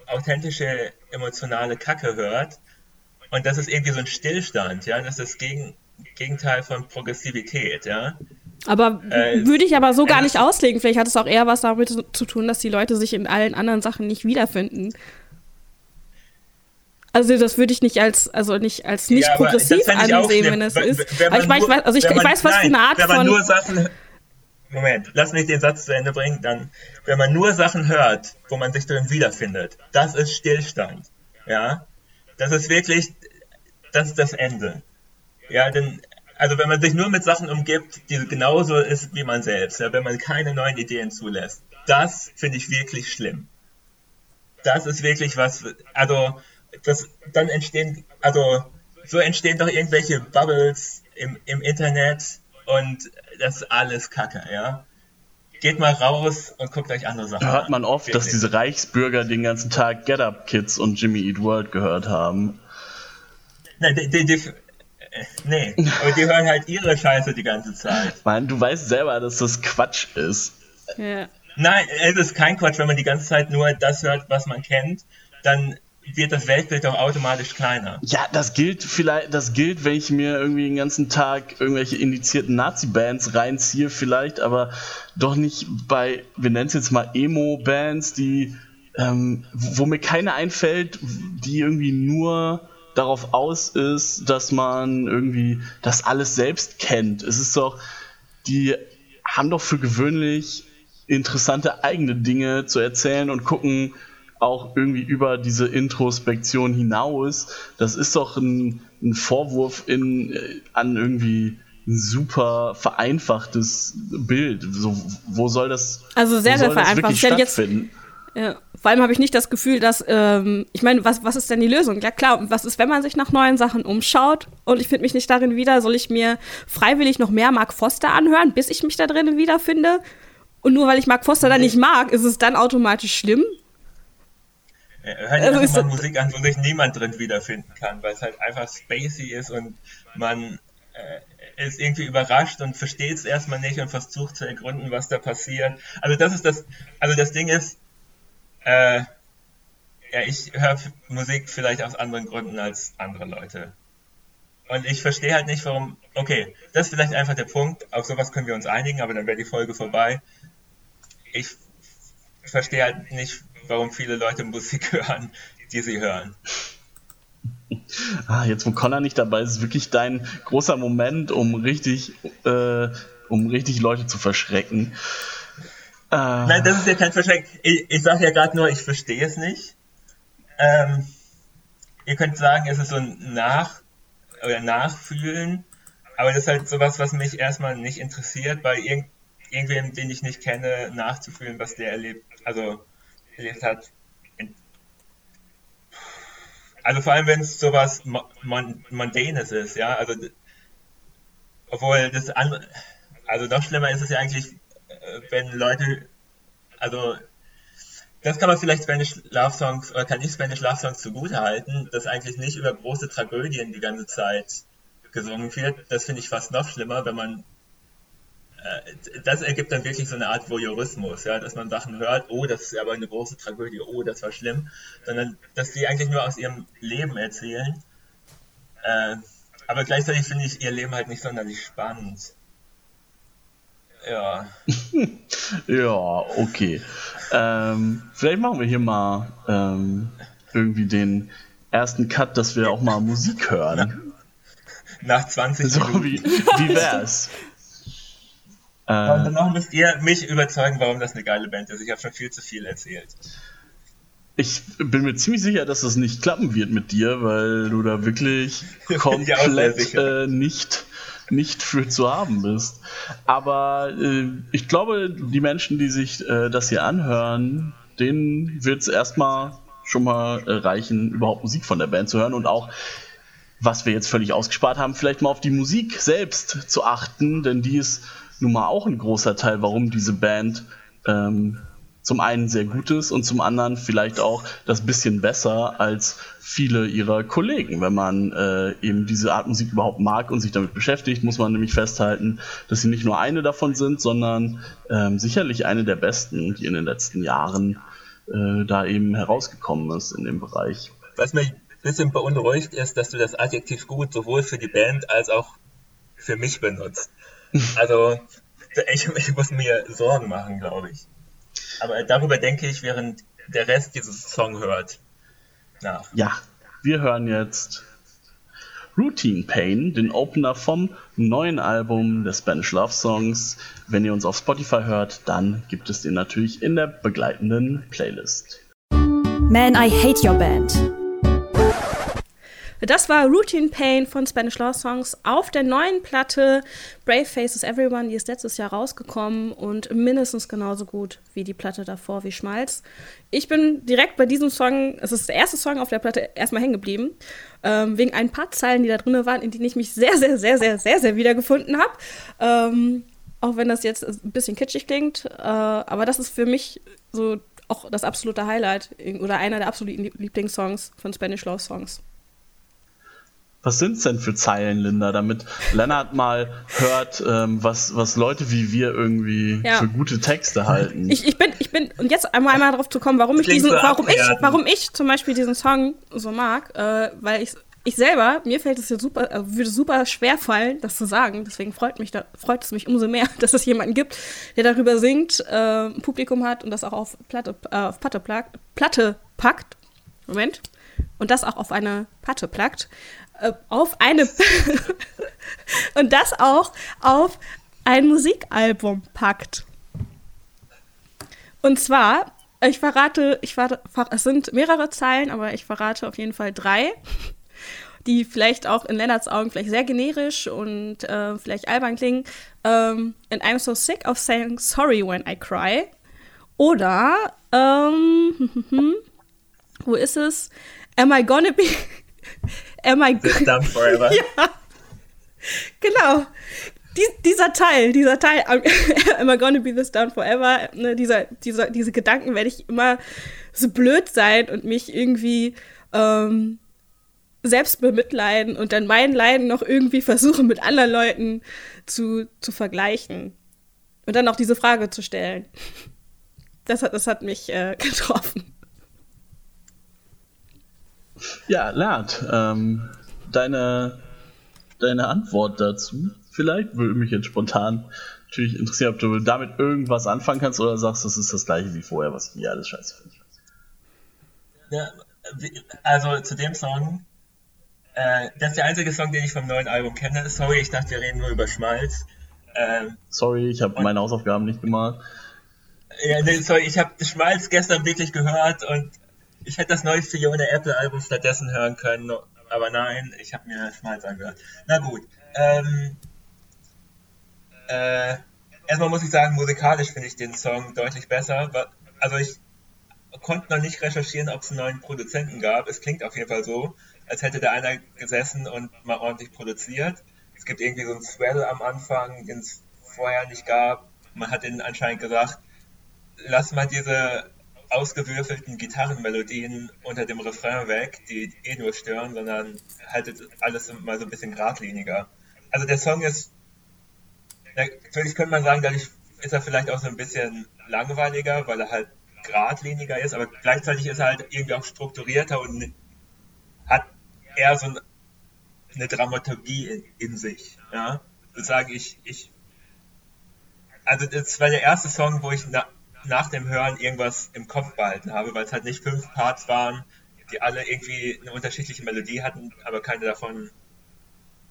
authentische emotionale Kacke hört. Und das ist irgendwie so ein Stillstand, ja. Das ist das Gegen Gegenteil von Progressivität, ja. Aber äh, würde ich aber so gar nicht auslegen. Vielleicht hat es auch eher was damit zu tun, dass die Leute sich in allen anderen Sachen nicht wiederfinden. Also das würde ich nicht als also nicht als nicht ja, progressiv ansehen, wenn es ist. Aber ich, nur, weiß, also ich, ich weiß, was für eine Art wenn man von. Nur Sachen, Moment, lass mich den Satz zu Ende bringen. Dann, wenn man nur Sachen hört, wo man sich drin wiederfindet, das ist Stillstand. Ja, das ist wirklich, das ist das Ende. Ja, denn also wenn man sich nur mit Sachen umgibt, die genauso ist wie man selbst, ja, wenn man keine neuen Ideen zulässt, das finde ich wirklich schlimm. Das ist wirklich was, also das, dann entstehen, also so entstehen doch irgendwelche Bubbles im, im Internet und das ist alles Kacke, ja. Geht mal raus und guckt euch andere Sachen an. Hört man oft, dass diese Reichsbürger den ganzen Tag Get Up Kids und Jimmy Eat World gehört haben. Nein, die, die, nee, aber die hören halt ihre Scheiße die ganze Zeit. Mann, du weißt selber, dass das Quatsch ist. Ja. Nein, es ist kein Quatsch, wenn man die ganze Zeit nur das hört, was man kennt, dann wird das Weltbild auch automatisch kleiner. Ja, das gilt vielleicht, das gilt, wenn ich mir irgendwie den ganzen Tag irgendwelche indizierten Nazi-Bands reinziehe, vielleicht, aber doch nicht bei, wir nennen es jetzt mal Emo-Bands, die, ähm, wo mir keine einfällt, die irgendwie nur darauf aus ist, dass man irgendwie das alles selbst kennt. Es ist doch, die haben doch für gewöhnlich interessante eigene Dinge zu erzählen und gucken, auch irgendwie über diese Introspektion hinaus. Das ist doch ein, ein Vorwurf in, an irgendwie super vereinfachtes Bild. So, wo soll das? Also sehr, sehr vereinfacht. Ich jetzt, ja, vor allem habe ich nicht das Gefühl, dass, ähm, ich meine, was, was ist denn die Lösung? Ja klar, was ist, wenn man sich nach neuen Sachen umschaut und ich finde mich nicht darin wieder, soll ich mir freiwillig noch mehr Mark Foster anhören, bis ich mich da drinnen wiederfinde? Und nur weil ich Mark Foster dann nicht mag, ist es dann automatisch schlimm? Hör dir also mal Musik an, wo sich niemand drin wiederfinden kann, weil es halt einfach spacey ist und man äh, ist irgendwie überrascht und versteht es erstmal nicht und versucht zu ergründen, was da passiert. Also das ist das, also das Ding ist, äh, ja, ich höre Musik vielleicht aus anderen Gründen als andere Leute. Und ich verstehe halt nicht, warum. Okay, das ist vielleicht einfach der Punkt. Auf sowas können wir uns einigen, aber dann wäre die Folge vorbei. Ich verstehe halt nicht, warum viele Leute Musik hören, die sie hören. Ah, jetzt wo Connor nicht dabei ist, ist wirklich dein großer Moment, um richtig, äh, um richtig Leute zu verschrecken. Uh. Nein, das ist ja kein Verschrecken. Ich, ich sage ja gerade nur, ich verstehe es nicht. Ähm, ihr könnt sagen, es ist so ein Nach- oder Nachfühlen, aber das ist halt sowas, was mich erstmal nicht interessiert, bei irgend, irgendwem, den ich nicht kenne, nachzufühlen, was der erlebt, also erlebt hat. Also vor allem, wenn es sowas Mon Mondanes ist, ja, also obwohl das andere, also noch schlimmer ist es ja eigentlich, wenn Leute, also das kann man vielleicht Spanish Love Songs oder kann ich Spanish Love Songs zugute halten, dass eigentlich nicht über große Tragödien die ganze Zeit gesungen wird. Das finde ich fast noch schlimmer, wenn man äh, das ergibt dann wirklich so eine Art Voyeurismus, ja, dass man Sachen hört, oh, das ist aber eine große Tragödie, oh, das war schlimm, sondern dass die eigentlich nur aus ihrem Leben erzählen. Äh, aber gleichzeitig finde ich ihr Leben halt nicht sonderlich spannend. Ja. ja, okay. Ähm, vielleicht machen wir hier mal ähm, irgendwie den ersten Cut, dass wir auch mal Musik hören. Nach 20 so, Minuten. Wie, wie wär's? äh, Und danach müsst ihr mich überzeugen, warum das eine geile Band ist. Ich habe schon viel zu viel erzählt. Ich bin mir ziemlich sicher, dass das nicht klappen wird mit dir, weil du da wirklich komplett äh, nicht nicht für zu haben bist. Aber äh, ich glaube, die Menschen, die sich äh, das hier anhören, denen wird es erstmal schon mal äh, reichen, überhaupt Musik von der Band zu hören und auch, was wir jetzt völlig ausgespart haben, vielleicht mal auf die Musik selbst zu achten, denn die ist nun mal auch ein großer Teil, warum diese Band ähm, zum einen sehr gut ist und zum anderen vielleicht auch das bisschen besser als viele ihrer Kollegen. Wenn man äh, eben diese Art Musik überhaupt mag und sich damit beschäftigt, muss man nämlich festhalten, dass sie nicht nur eine davon sind, sondern ähm, sicherlich eine der besten, die in den letzten Jahren äh, da eben herausgekommen ist in dem Bereich. Was mich ein bisschen beunruhigt ist, dass du das Adjektiv gut sowohl für die Band als auch für mich benutzt. Also ich, ich muss mir Sorgen machen, glaube ich. Aber darüber denke ich, während der Rest dieses Song hört. Nach. Ja, wir hören jetzt Routine Pain, den Opener vom neuen Album der Spanish Love Songs. Wenn ihr uns auf Spotify hört, dann gibt es den natürlich in der begleitenden Playlist. Man, I Hate Your Band. Das war Routine Pain von Spanish Law Songs auf der neuen Platte Brave Faces Everyone. Die ist letztes Jahr rausgekommen und mindestens genauso gut wie die Platte davor, wie Schmalz. Ich bin direkt bei diesem Song, es ist der erste Song auf der Platte, erstmal hängen geblieben. Ähm, wegen ein paar Zeilen, die da drin waren, in denen ich mich sehr, sehr, sehr, sehr, sehr, sehr wiedergefunden habe. Ähm, auch wenn das jetzt ein bisschen kitschig klingt. Äh, aber das ist für mich so auch das absolute Highlight oder einer der absoluten Lieblingssongs von Spanish Law Songs. Was sind es denn für Zeilen, Linda, damit Lennart mal hört, ähm, was, was Leute wie wir irgendwie ja. für gute Texte halten? Ich, ich bin, ich bin, und jetzt einmal, einmal darauf zu kommen, warum ich diesen, warum ich, warum ich zum Beispiel diesen Song so mag, äh, weil ich, ich selber, mir fällt es ja super, äh, würde super schwer fallen, das zu sagen. Deswegen freut mich, da, freut es mich umso mehr, dass es jemanden gibt, der darüber singt, äh, ein Publikum hat und das auch auf Platte, äh, auf Platte, Platte packt. Moment. Und das auch auf eine Platte plackt. Äh, auf eine und das auch auf ein Musikalbum packt. Und zwar, ich verrate, ich verrate, es sind mehrere Zeilen, aber ich verrate auf jeden Fall drei. die vielleicht auch in Lennarts Augen vielleicht sehr generisch und äh, vielleicht albern klingen. Ähm, and I'm so sick of saying sorry when I cry. Oder, ähm, wo ist es? Am I gonna be. Am I. This done forever. ja. Genau. Dies, dieser Teil, dieser Teil, am I gonna be this down forever, ne, dieser, dieser, diese Gedanken werde ich immer so blöd sein und mich irgendwie ähm, selbst bemitleiden und dann mein Leiden noch irgendwie versuchen mit anderen Leuten zu, zu vergleichen. Und dann auch diese Frage zu stellen. Das hat, das hat mich äh, getroffen. Ja, Lert, ähm, deine, deine Antwort dazu. Vielleicht würde mich jetzt spontan natürlich interessieren, ob du damit irgendwas anfangen kannst oder sagst, das ist das gleiche wie vorher, was ich hier alles scheiße finde. Ja, also zu dem Song, äh, das ist der einzige Song, den ich vom neuen Album kenne. Sorry, ich dachte, wir reden nur über Schmalz. Ähm, sorry, ich habe meine Hausaufgaben nicht gemacht. Ja, nee, sorry, ich habe Schmalz gestern wirklich gehört und ich hätte das neue Fiona Apple Album stattdessen hören können, aber nein, ich habe mir Schmalz angehört. Na gut. Ähm, äh, erstmal muss ich sagen, musikalisch finde ich den Song deutlich besser. Also ich konnte noch nicht recherchieren, ob es einen neuen Produzenten gab. Es klingt auf jeden Fall so, als hätte da einer gesessen und mal ordentlich produziert. Es gibt irgendwie so einen Swell am Anfang, den es vorher nicht gab. Man hat ihnen anscheinend gesagt, lass mal diese ausgewürfelten Gitarrenmelodien unter dem Refrain weg, die eh nur stören, sondern haltet alles mal so ein bisschen geradliniger. Also der Song ist, natürlich könnte man sagen, dadurch ist er vielleicht auch so ein bisschen langweiliger, weil er halt geradliniger ist, aber gleichzeitig ist er halt irgendwie auch strukturierter und hat eher so eine Dramaturgie in, in sich. Ja? Sozusagen ich, ich, also das war der erste Song, wo ich na, nach dem Hören irgendwas im Kopf behalten habe, weil es halt nicht fünf Parts waren, die alle irgendwie eine unterschiedliche Melodie hatten, aber keine davon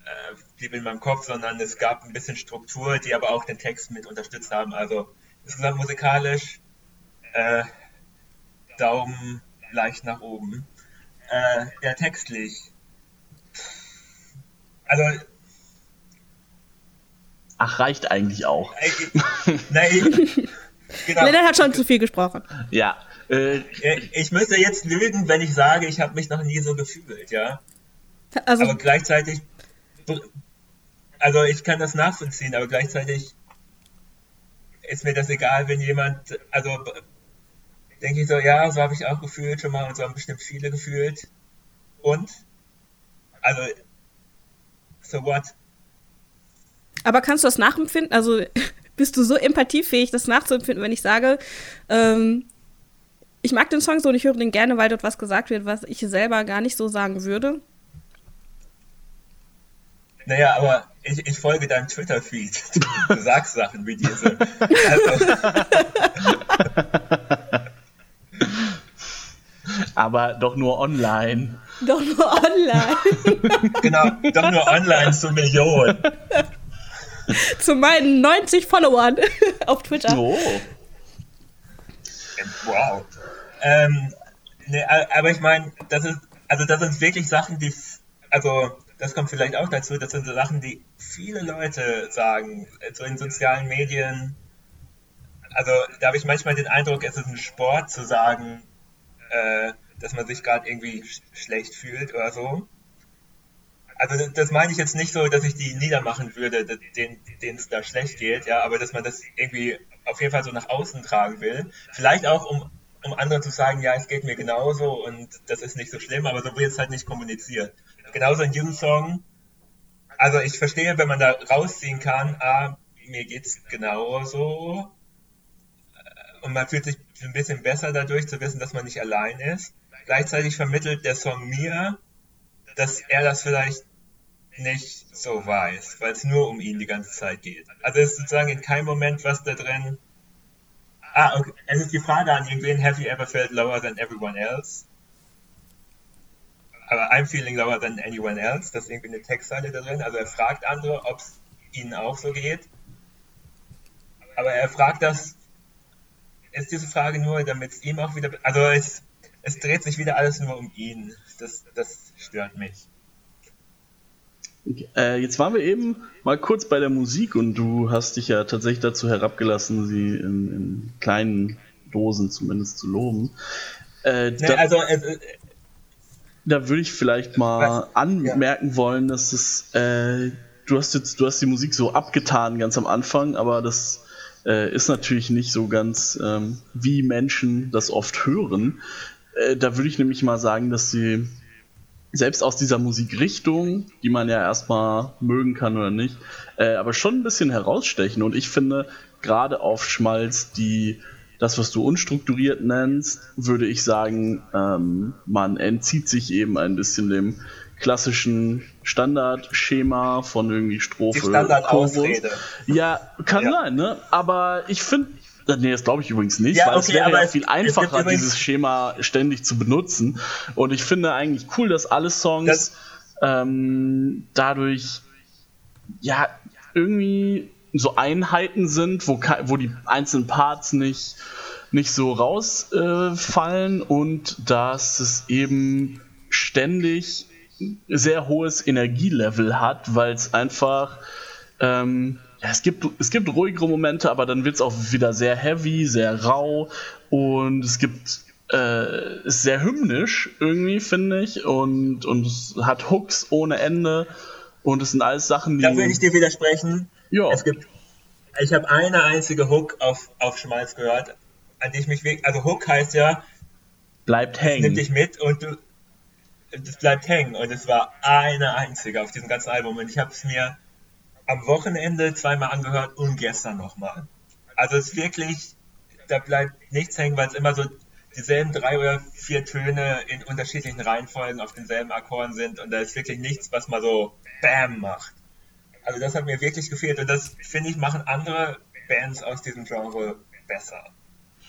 äh, blieb in meinem Kopf, sondern es gab ein bisschen Struktur, die aber auch den Text mit unterstützt haben. Also insgesamt musikalisch äh, Daumen leicht nach oben. Äh, ja, textlich. Also. Ach, reicht eigentlich auch. Äh, nein, Genau. Lennart hat schon zu viel gesprochen. Ja. Äh, ich müsste jetzt lügen, wenn ich sage, ich habe mich noch nie so gefühlt, ja. Also, aber gleichzeitig, also ich kann das nachvollziehen, aber gleichzeitig ist mir das egal, wenn jemand, also denke ich so, ja, so habe ich auch gefühlt schon mal und so haben bestimmt viele gefühlt. Und? Also, so what? Aber kannst du das nachempfinden? Also bist du so empathiefähig, das nachzuempfinden, wenn ich sage, ähm, ich mag den Song so und ich höre den gerne, weil dort was gesagt wird, was ich selber gar nicht so sagen würde? Naja, aber ich, ich folge deinem Twitter-Feed. Du sagst Sachen wie diese. Also. aber doch nur online. Doch nur online. genau, doch nur online zu Millionen. zu meinen 90 Followern auf Twitter. Oh. Wow. Ähm, ne, aber ich meine, das ist, also das sind wirklich Sachen, die, also das kommt vielleicht auch dazu, das sind so Sachen, die viele Leute sagen, so in sozialen Medien. Also da habe ich manchmal den Eindruck, es ist ein Sport zu sagen, äh, dass man sich gerade irgendwie sch schlecht fühlt oder so also das meine ich jetzt nicht so, dass ich die niedermachen würde, denen es da schlecht geht, ja, aber dass man das irgendwie auf jeden Fall so nach außen tragen will. Vielleicht auch, um, um anderen zu sagen, ja, es geht mir genauso und das ist nicht so schlimm, aber so wird es halt nicht kommuniziert. Genauso in diesem Song. Also ich verstehe, wenn man da rausziehen kann, ah, mir geht's genauso. Und man fühlt sich ein bisschen besser dadurch zu wissen, dass man nicht allein ist. Gleichzeitig vermittelt der Song mir, dass er das vielleicht nicht so weiß, weil es nur um ihn die ganze Zeit geht. Also es ist sozusagen in keinem Moment was da drin. Ah, okay. Es ist die Frage an irgendwen, have you ever felt lower than everyone else? Aber I'm feeling lower than anyone else, das ist irgendwie eine Textzeile da drin. Also er fragt andere, ob es ihnen auch so geht. Aber er fragt das, ist diese Frage nur, damit es ihm auch wieder, also es, es dreht sich wieder alles nur um ihn. Das, das stört mich. Äh, jetzt waren wir eben mal kurz bei der Musik und du hast dich ja tatsächlich dazu herabgelassen, sie in, in kleinen Dosen zumindest zu loben. Äh, nee, da, also, äh, da würde ich vielleicht mal was? anmerken ja. wollen, dass es, äh, du hast jetzt, du hast die Musik so abgetan ganz am Anfang, aber das äh, ist natürlich nicht so ganz, ähm, wie Menschen das oft hören. Äh, da würde ich nämlich mal sagen, dass sie selbst aus dieser Musikrichtung, die man ja erstmal mögen kann oder nicht, äh, aber schon ein bisschen herausstechen. Und ich finde, gerade auf Schmalz, die das, was du unstrukturiert nennst, würde ich sagen, ähm, man entzieht sich eben ein bisschen dem klassischen Standardschema von irgendwie Strophe. Die Standardausrede. Ja, kann ja. sein, ne? Aber ich finde, Nee, das glaube ich übrigens nicht, ja, weil okay, es wäre ja viel einfacher, dieses Schema ständig zu benutzen. Und ich finde eigentlich cool, dass alle Songs das ähm, dadurch ja irgendwie so Einheiten sind, wo, wo die einzelnen Parts nicht, nicht so rausfallen äh, und dass es eben ständig sehr hohes Energielevel hat, weil es einfach ähm, es gibt, es gibt ruhigere Momente, aber dann wird es auch wieder sehr heavy, sehr rau und es gibt äh, ist sehr hymnisch irgendwie, finde ich, und, und es hat Hooks ohne Ende und es sind alles Sachen, die. Da will ich dir widersprechen. Ja. Es gibt, ich habe eine einzige Hook auf, auf Schmalz gehört, an die ich mich wirklich, also Hook heißt ja, bleibt hängen. Nimm dich mit und du, das bleibt hängen und es war eine einzige auf diesem ganzen Album und ich habe es mir am Wochenende zweimal angehört und gestern nochmal. Also es ist wirklich, da bleibt nichts hängen, weil es immer so dieselben drei oder vier Töne in unterschiedlichen Reihenfolgen auf denselben Akkorden sind und da ist wirklich nichts, was mal so BAM macht. Also das hat mir wirklich gefehlt und das, finde ich, machen andere Bands aus diesem Genre besser.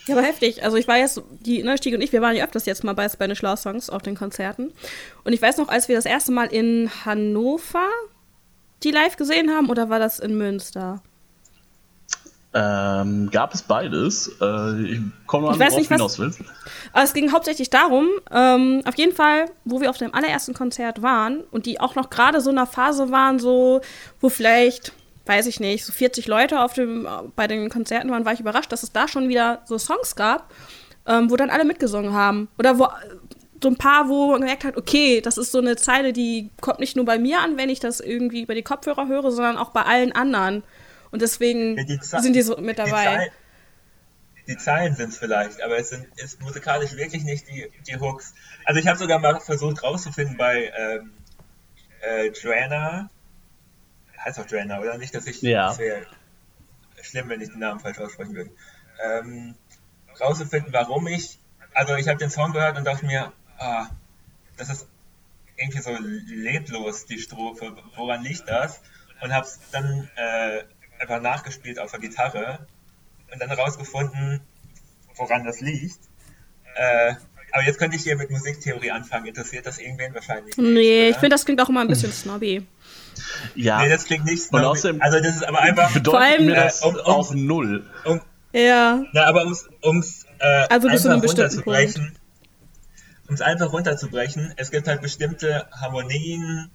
Ja, aber heftig. Also ich war jetzt, die ne, und ich, wir waren ja öfters jetzt mal bei Spanish Law Songs auf den Konzerten. Und ich weiß noch, als wir das erste Mal in Hannover die live gesehen haben oder war das in Münster? Ähm, gab es beides. Äh, ich komme an, worauf hinaus willst. Aber es ging hauptsächlich darum, ähm, auf jeden Fall, wo wir auf dem allerersten Konzert waren und die auch noch gerade so in einer Phase waren, so, wo vielleicht, weiß ich nicht, so 40 Leute auf dem, bei den Konzerten waren, war ich überrascht, dass es da schon wieder so Songs gab, ähm, wo dann alle mitgesungen haben. Oder wo so ein paar, wo man gemerkt hat, okay, das ist so eine Zeile, die kommt nicht nur bei mir an, wenn ich das irgendwie über die Kopfhörer höre, sondern auch bei allen anderen. Und deswegen ja, sind die so mit dabei. Die, Zeilen sind es vielleicht, aber es sind ist musikalisch wirklich nicht die, die Hooks. Also ich habe sogar mal versucht rauszufinden bei ähm, äh, Joanna, heißt auch Joanna, oder nicht, dass ich ja. das wäre schlimm, wenn ich den Namen falsch aussprechen würde. Ähm, rauszufinden, warum ich, also ich habe den Song gehört und dachte mir, ah, das ist irgendwie so leblos, die Strophe. Woran liegt das? Und habe es dann äh, einfach nachgespielt auf der Gitarre und dann herausgefunden, woran das liegt. Äh, aber jetzt könnte ich hier mit Musiktheorie anfangen. Interessiert das irgendwen wahrscheinlich nicht? Nee, ich finde, das klingt auch immer ein bisschen snobby. Ja. Nee, das klingt nicht snobby. Und außerdem also das ist aber einfach... Vor allem, mir das äh, um, um, auch null. Um, ja. Na, aber um es äh, also bis zu einem bestimmten Punkt um es einfach runterzubrechen, es gibt halt bestimmte Harmonien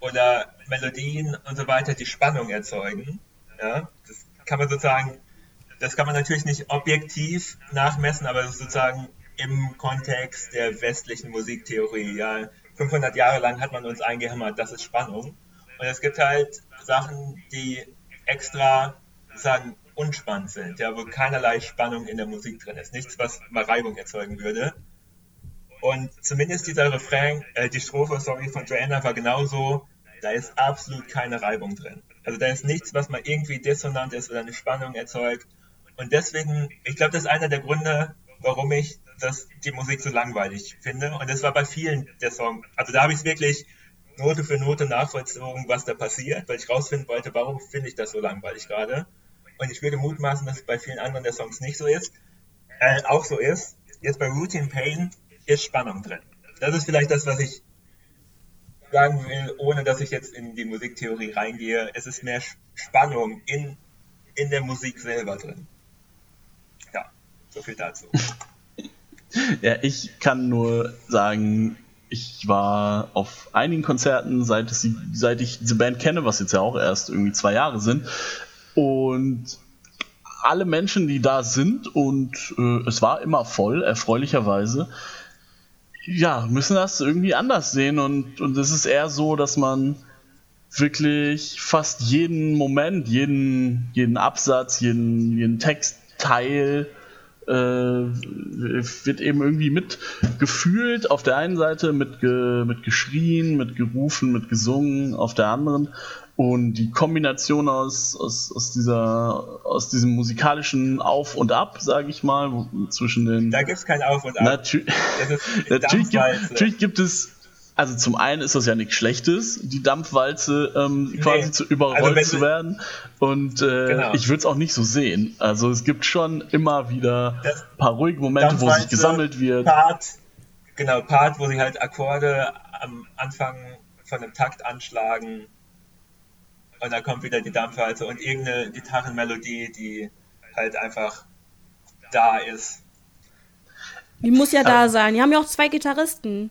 oder Melodien und so weiter, die Spannung erzeugen. Ja, das kann man sozusagen, das kann man natürlich nicht objektiv nachmessen, aber sozusagen im Kontext der westlichen Musiktheorie. Ja, 500 Jahre lang hat man uns eingehämmert, das ist Spannung. Und es gibt halt Sachen, die extra sozusagen unspannend sind, ja, wo keinerlei Spannung in der Musik drin ist. Nichts, was mal Reibung erzeugen würde. Und zumindest dieser Refrain, äh, die Strophe, sorry, von Joanna war genauso, da ist absolut keine Reibung drin. Also da ist nichts, was mal irgendwie dissonant ist oder eine Spannung erzeugt. Und deswegen, ich glaube, das ist einer der Gründe, warum ich das, die Musik so langweilig finde. Und das war bei vielen der Songs. Also da habe ich es wirklich Note für Note nachvollzogen, was da passiert, weil ich rausfinden wollte, warum finde ich das so langweilig gerade. Und ich würde mutmaßen, dass es bei vielen anderen der Songs nicht so ist. Äh, auch so ist. Jetzt bei Routine Pain ist Spannung drin. Das ist vielleicht das, was ich sagen will, ohne dass ich jetzt in die Musiktheorie reingehe. Es ist mehr Spannung in, in der Musik selber drin. Ja, so viel dazu. ja, ich kann nur sagen, ich war auf einigen Konzerten, seit, es, seit ich diese Band kenne, was jetzt ja auch erst irgendwie zwei Jahre sind. Und alle Menschen, die da sind, und äh, es war immer voll, erfreulicherweise, ja, müssen das irgendwie anders sehen. Und, und es ist eher so, dass man wirklich fast jeden Moment, jeden, jeden Absatz, jeden, jeden Textteil äh, wird eben irgendwie mitgefühlt auf der einen Seite, mit, ge, mit geschrien, mit gerufen, mit gesungen auf der anderen. Und die Kombination aus, aus, aus, dieser, aus diesem musikalischen Auf und Ab, sage ich mal, zwischen den. Da gibt es kein Auf und Ab. Natü natürlich, gibt, natürlich gibt es also zum einen ist das ja nichts Schlechtes, die Dampfwalze ähm, quasi nee. zu überrollt also zu werden. Und äh, genau. ich würde es auch nicht so sehen. Also es gibt schon immer wieder ein paar ruhige Momente, wo sich gesammelt wird. Part, genau, Part, wo sie halt Akkorde am Anfang von einem Takt anschlagen. Und dann kommt wieder die Dampfwalze und irgendeine Gitarrenmelodie, die halt einfach da ist. Die muss ja da sein. Die haben ja auch zwei Gitarristen.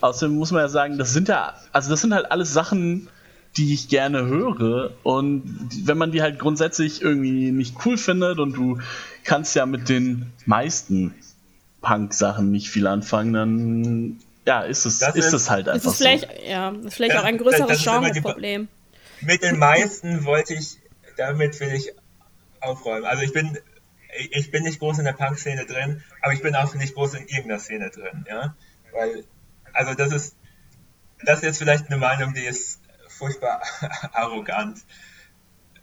Außerdem muss man ja sagen, das sind ja, also das sind halt alles Sachen, die ich gerne höre. Und wenn man die halt grundsätzlich irgendwie nicht cool findet und du kannst ja mit den meisten Punk-Sachen nicht viel anfangen, dann ja, ist es, das ist, ist es halt einfach. Das ist vielleicht, so. ja, ist vielleicht das, auch ein größeres Genre-Problem. Mit den meisten wollte ich, damit will ich aufräumen. Also ich bin, ich bin nicht groß in der Punk-Szene drin, aber ich bin auch nicht groß in irgendeiner Szene drin, ja. Weil also das ist, das ist jetzt vielleicht eine Meinung, die ist furchtbar arrogant.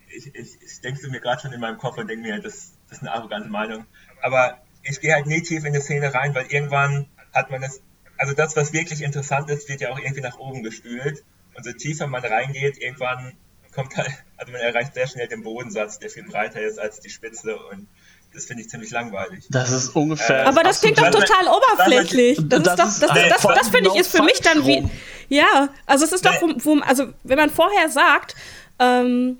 Ich, ich, ich denke mir gerade schon in meinem Kopf und denke mir, das, das ist eine arrogante Meinung. Aber ich gehe halt nie tief in die Szene rein, weil irgendwann hat man das, also das, was wirklich interessant ist, wird ja auch irgendwie nach oben gespült. Und so tiefer man reingeht, irgendwann kommt halt, also man erreicht sehr schnell den Bodensatz, der viel breiter ist als die Spitze und das finde ich ziemlich langweilig. Das ist ungefähr. Aber das klingt doch total oberflächlich. Das, das, das, das, das, das finde ich ist für mich dann wie. Ja, also es ist doch, wo, wo, also wenn man vorher sagt, ähm,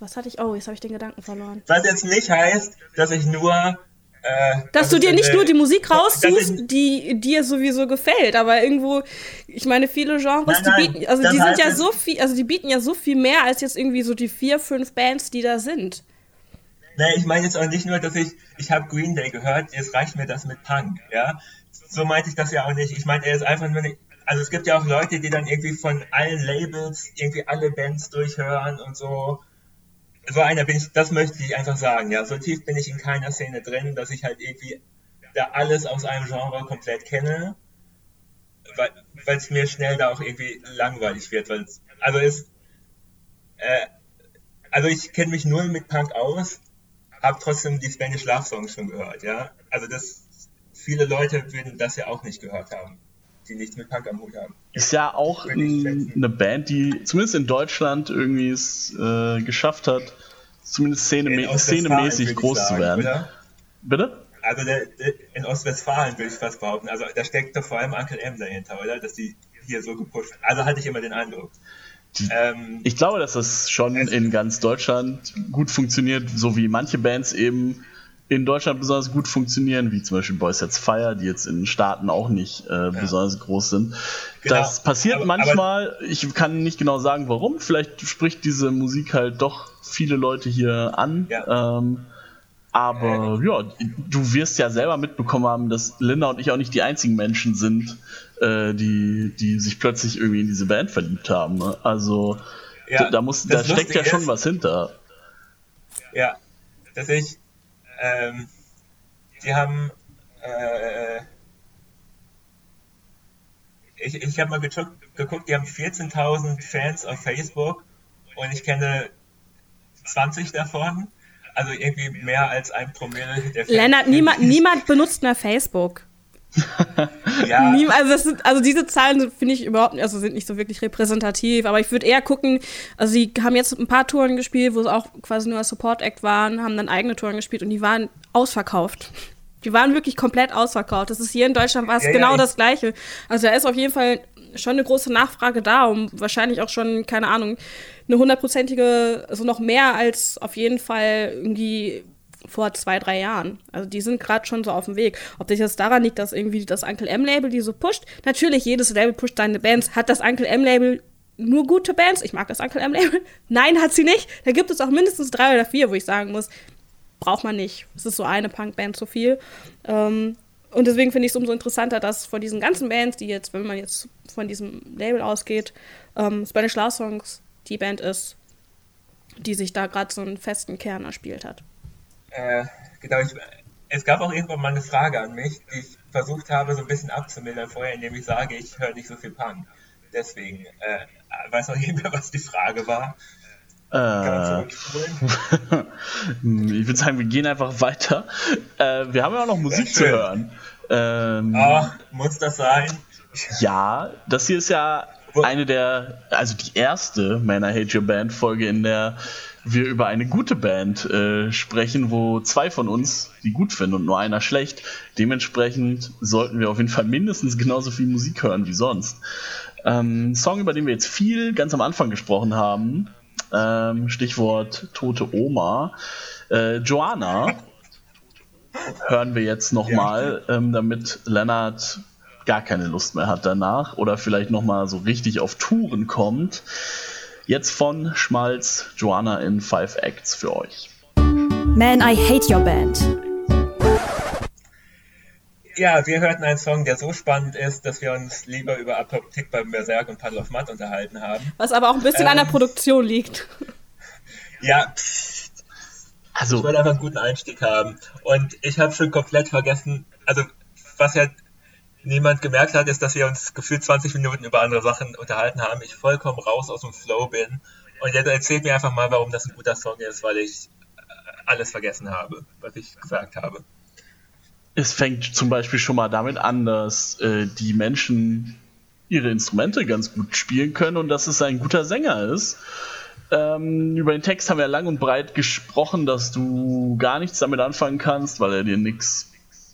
was hatte ich? Oh, jetzt habe ich den Gedanken verloren. Was jetzt nicht heißt, dass ich nur äh, dass du dir nicht nur die Musik raussuchst, die dir sowieso gefällt, aber irgendwo, ich meine, viele Genres, nein, nein, die bieten, also die sind ja so viel, also die bieten ja so viel mehr als jetzt irgendwie so die vier, fünf Bands, die da sind. Nee, ich meine jetzt auch nicht nur, dass ich, ich habe Green Day gehört, jetzt reicht mir das mit Punk, ja. So meinte ich das ja auch nicht. Ich meine, er ist einfach nur nicht, also es gibt ja auch Leute, die dann irgendwie von allen Labels irgendwie alle Bands durchhören und so. So einer bin ich, das möchte ich einfach sagen, ja. So tief bin ich in keiner Szene drin, dass ich halt irgendwie da alles aus einem Genre komplett kenne, weil es mir schnell da auch irgendwie langweilig wird, weil also ist, äh, also ich kenne mich nur mit Punk aus habe trotzdem die Spanish Love Songs schon gehört, ja. Also das, viele Leute würden das ja auch nicht gehört haben, die nichts mit Punk am Hut haben. Ist ja auch ein, eine Band, die zumindest in Deutschland irgendwie es äh, geschafft hat, zumindest szene szenemäßig groß sagen, zu werden. Oder? Bitte? Also der, der, in Ostwestfalen würde ich fast behaupten, also da steckt doch vor allem Uncle M dahinter, oder? Dass die hier so gepusht. Also hatte ich immer den Eindruck. Die, ähm, ich glaube, dass das schon in ganz Deutschland gut funktioniert, so wie manche Bands eben in Deutschland besonders gut funktionieren, wie zum Beispiel Boys Sets Fire, die jetzt in den Staaten auch nicht äh, ja. besonders groß sind. Genau. Das passiert aber, manchmal, aber, ich kann nicht genau sagen, warum. Vielleicht spricht diese Musik halt doch viele Leute hier an. Ja. Ähm, aber ja, du wirst ja selber mitbekommen haben, dass Linda und ich auch nicht die einzigen Menschen sind, äh, die, die sich plötzlich irgendwie in diese Band verliebt haben. Ne? Also ja, da, muss, da steckt ja schon ist, was hinter. Ja, dass ich, ähm, die haben, äh, ich, ich habe mal geguckt, geguckt, die haben 14.000 Fans auf Facebook und ich kenne 20 davon. Also irgendwie mehr als ein Promille der Fans. Lennart, niemand, niemand benutzt mehr Facebook ja. also, sind, also diese Zahlen finde ich überhaupt also sind nicht so wirklich repräsentativ, aber ich würde eher gucken, also sie haben jetzt ein paar Touren gespielt, wo sie auch quasi nur als Support-Act waren, haben dann eigene Touren gespielt und die waren ausverkauft. Die waren wirklich komplett ausverkauft. Das ist hier in Deutschland war es ja, genau ja, das Gleiche. Also da ist auf jeden Fall schon eine große Nachfrage da, um wahrscheinlich auch schon, keine Ahnung, eine hundertprozentige, also noch mehr als auf jeden Fall irgendwie vor zwei, drei Jahren. Also die sind gerade schon so auf dem Weg. Ob das jetzt daran liegt, dass irgendwie das Uncle M-Label die so pusht. Natürlich, jedes Label pusht seine Bands. Hat das Uncle M-Label nur gute Bands? Ich mag das Uncle M-Label. Nein, hat sie nicht. Da gibt es auch mindestens drei oder vier, wo ich sagen muss, braucht man nicht. Es ist so eine Punkband zu viel. Ähm, und deswegen finde ich es umso interessanter, dass von diesen ganzen Bands, die jetzt, wenn man jetzt von diesem Label ausgeht, ähm, Spanish Love Songs die Band ist, die sich da gerade so einen festen Kern erspielt hat. Äh, genau, ich, es gab auch irgendwann mal eine Frage an mich, die ich versucht habe, so ein bisschen abzumildern vorher, indem ich sage, ich höre nicht so viel Punk. Deswegen, äh, weiß noch jemand, was die Frage war? Äh, ich würde sagen, wir gehen einfach weiter. Äh, wir haben ja auch noch Musik zu hören. Ähm, Ach, muss das sein? Ja, das hier ist ja eine der, also die erste Man I Hate Your Band Folge, in der wir über eine gute Band äh, sprechen, wo zwei von uns die gut finden und nur einer schlecht. Dementsprechend sollten wir auf jeden Fall mindestens genauso viel Musik hören wie sonst. Ähm, Song, über den wir jetzt viel ganz am Anfang gesprochen haben, ähm, Stichwort tote Oma. Äh, Joanna hören wir jetzt nochmal, ähm, damit Lennart gar keine Lust mehr hat danach oder vielleicht nochmal so richtig auf Touren kommt. Jetzt von Schmalz, Joanna in Five Acts für euch. Man, I hate your band. Ja, wir hörten einen Song, der so spannend ist, dass wir uns lieber über Apokalyptik beim Berserk und Paddle of Mud unterhalten haben. Was aber auch ein bisschen ähm, an der ähm, Produktion liegt. Ja, pst. also ich wollte einfach einen guten Einstieg haben. Und ich habe schon komplett vergessen, also was ja niemand gemerkt hat, ist, dass wir uns gefühlt 20 Minuten über andere Sachen unterhalten haben. Ich vollkommen raus aus dem Flow bin. Und jetzt erzählt mir einfach mal, warum das ein guter Song ist, weil ich alles vergessen habe, was ich gesagt habe es fängt zum Beispiel schon mal damit an, dass äh, die Menschen ihre Instrumente ganz gut spielen können und dass es ein guter Sänger ist. Ähm, über den Text haben wir lang und breit gesprochen, dass du gar nichts damit anfangen kannst, weil er dir nichts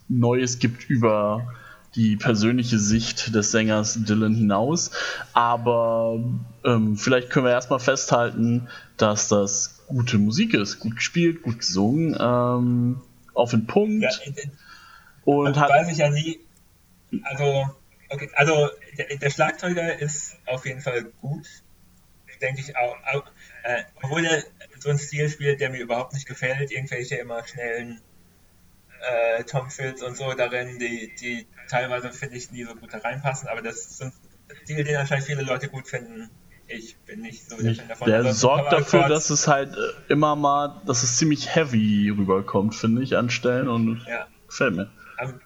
Neues gibt über die persönliche Sicht des Sängers Dylan hinaus. Aber ähm, vielleicht können wir erstmal festhalten, dass das gute Musik ist. Gut gespielt, gut gesungen, ähm, auf den Punkt. Ja, und hat, weiß ich ja nie. Also, okay, also der, der, Schlagzeuger ist auf jeden Fall gut, denke ich auch. auch äh, obwohl er so einen Stil spielt, der mir überhaupt nicht gefällt, irgendwelche immer schnellen äh, Tom Fields und so darin, die, die teilweise finde ich nie so gut da reinpassen, aber das ein Stil, den anscheinend viele Leute gut finden. Ich bin nicht so der Fan davon. Der sorgt dafür, dass es halt äh, immer mal, dass es ziemlich heavy rüberkommt, finde ich, an Stellen und ja. gefällt mir.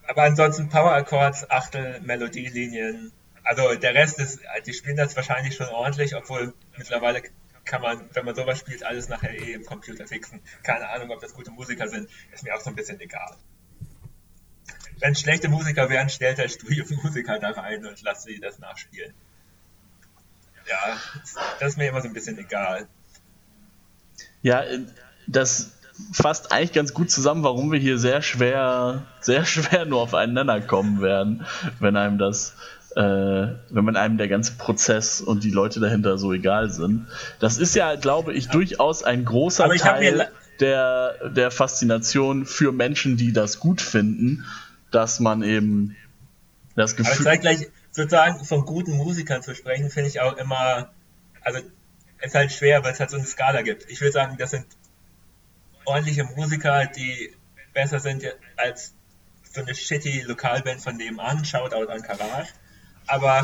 Aber ansonsten Power Accords, Achtel, Melodielinien. Also der Rest ist, die spielen das wahrscheinlich schon ordentlich, obwohl mittlerweile kann man, wenn man sowas spielt, alles nachher eh im Computer fixen. Keine Ahnung, ob das gute Musiker sind, ist mir auch so ein bisschen egal. Wenn schlechte Musiker wären, stellt der Studiomusiker da rein und lasst sie das nachspielen. Ja, das ist mir immer so ein bisschen egal. Ja, das, fasst eigentlich ganz gut zusammen, warum wir hier sehr schwer, sehr schwer nur auf einen Nenner kommen werden, wenn einem das, äh, wenn man einem der ganze Prozess und die Leute dahinter so egal sind. Das ist ja, glaube ich, durchaus ein großer Teil der, der Faszination für Menschen, die das gut finden, dass man eben das Gefühl. Aber gleich sozusagen von guten Musikern zu sprechen, finde ich auch immer, also ist halt schwer, weil es halt so eine Skala gibt. Ich würde sagen, das sind ordentliche Musiker, die besser sind als so eine shitty Lokalband von nebenan. Shoutout an Karage. Aber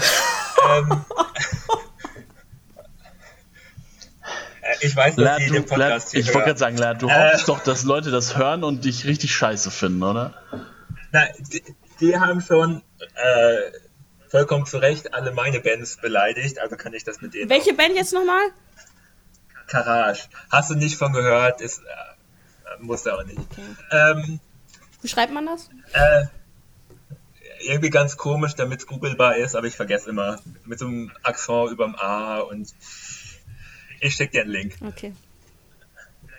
ähm, äh, ich weiß, dass die den Podcast hier Ich wollte gerade sagen, Lad, du äh, hoffst doch, dass Leute das hören und dich richtig scheiße finden, oder? Na, die, die haben schon äh, vollkommen zu Recht alle meine Bands beleidigt, also kann ich das mit denen. Welche Band jetzt nochmal? Karage. Hast du nicht von gehört? Ist äh, musste aber nicht. Okay. Ähm, Wie schreibt man das? Äh, irgendwie ganz komisch, damit es googelbar ist, aber ich vergesse immer. Mit so einem Akzent überm A und ich schicke dir einen Link. Okay.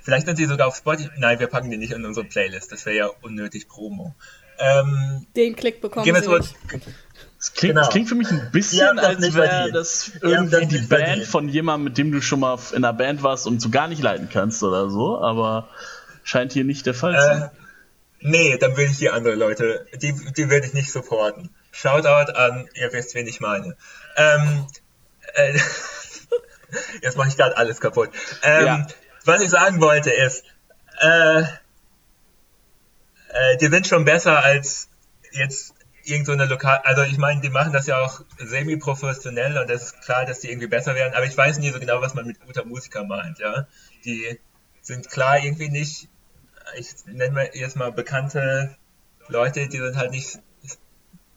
Vielleicht sind sie sogar auf Spotify. Nein, wir packen die nicht in unsere Playlist. Das wäre ja unnötig Promo. Ähm, Den Klick bekommen gehen wir zurück. Es klingt, genau. klingt, für mich ein bisschen, als wäre das irgendwie die Band von jemandem, mit dem du schon mal in einer Band warst und so gar nicht leiten kannst oder so, aber scheint hier nicht der Fall zu sein. Äh, nee, dann will ich die andere Leute, die, die will ich nicht supporten. Shoutout an, ihr wisst, wen ich meine. Ähm, äh, jetzt mache ich gerade alles kaputt. Ähm, Ja. Was ich sagen wollte ist, äh, äh, die sind schon besser als jetzt irgend so lokal, also ich meine, die machen das ja auch semi-professionell und es ist klar, dass die irgendwie besser werden, aber ich weiß nie so genau, was man mit guter Musiker meint, ja. Die sind klar irgendwie nicht, ich nenne mal jetzt mal bekannte Leute, die sind halt nicht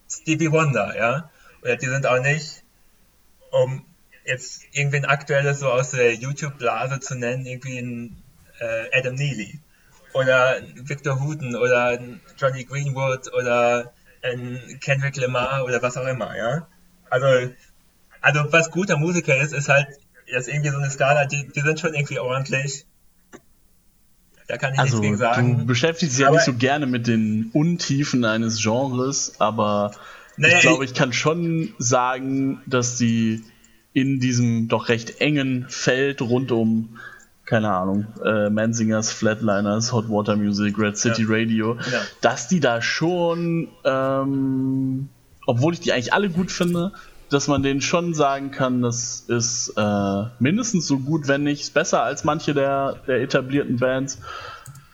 Stevie Wonder, ja. Oder die sind auch nicht, um jetzt irgendwen aktuelles so aus der YouTube-Blase zu nennen, irgendwie ein äh, Adam Neely oder Victor Hooten oder Johnny Greenwood oder ein Kendrick Lamar oder was auch immer, ja. Also, also was guter Musiker ist, ist halt, das ist irgendwie so eine Skala, die, die sind schon irgendwie ordentlich. Da kann ich Also, nichts gegen du sagen. beschäftigst dich ja nicht so gerne mit den Untiefen eines Genres, aber Nee, ich glaube, ich kann schon sagen, dass die in diesem doch recht engen Feld rund um, keine Ahnung, äh, Mansingers, Flatliners, Hot Water Music, Red City Ja. Radio, Ja. dass die da schon, ähm, obwohl ich die eigentlich alle gut finde, dass man denen schon sagen kann, das ist äh, mindestens so gut, wenn nicht besser als manche der, der etablierten Bands.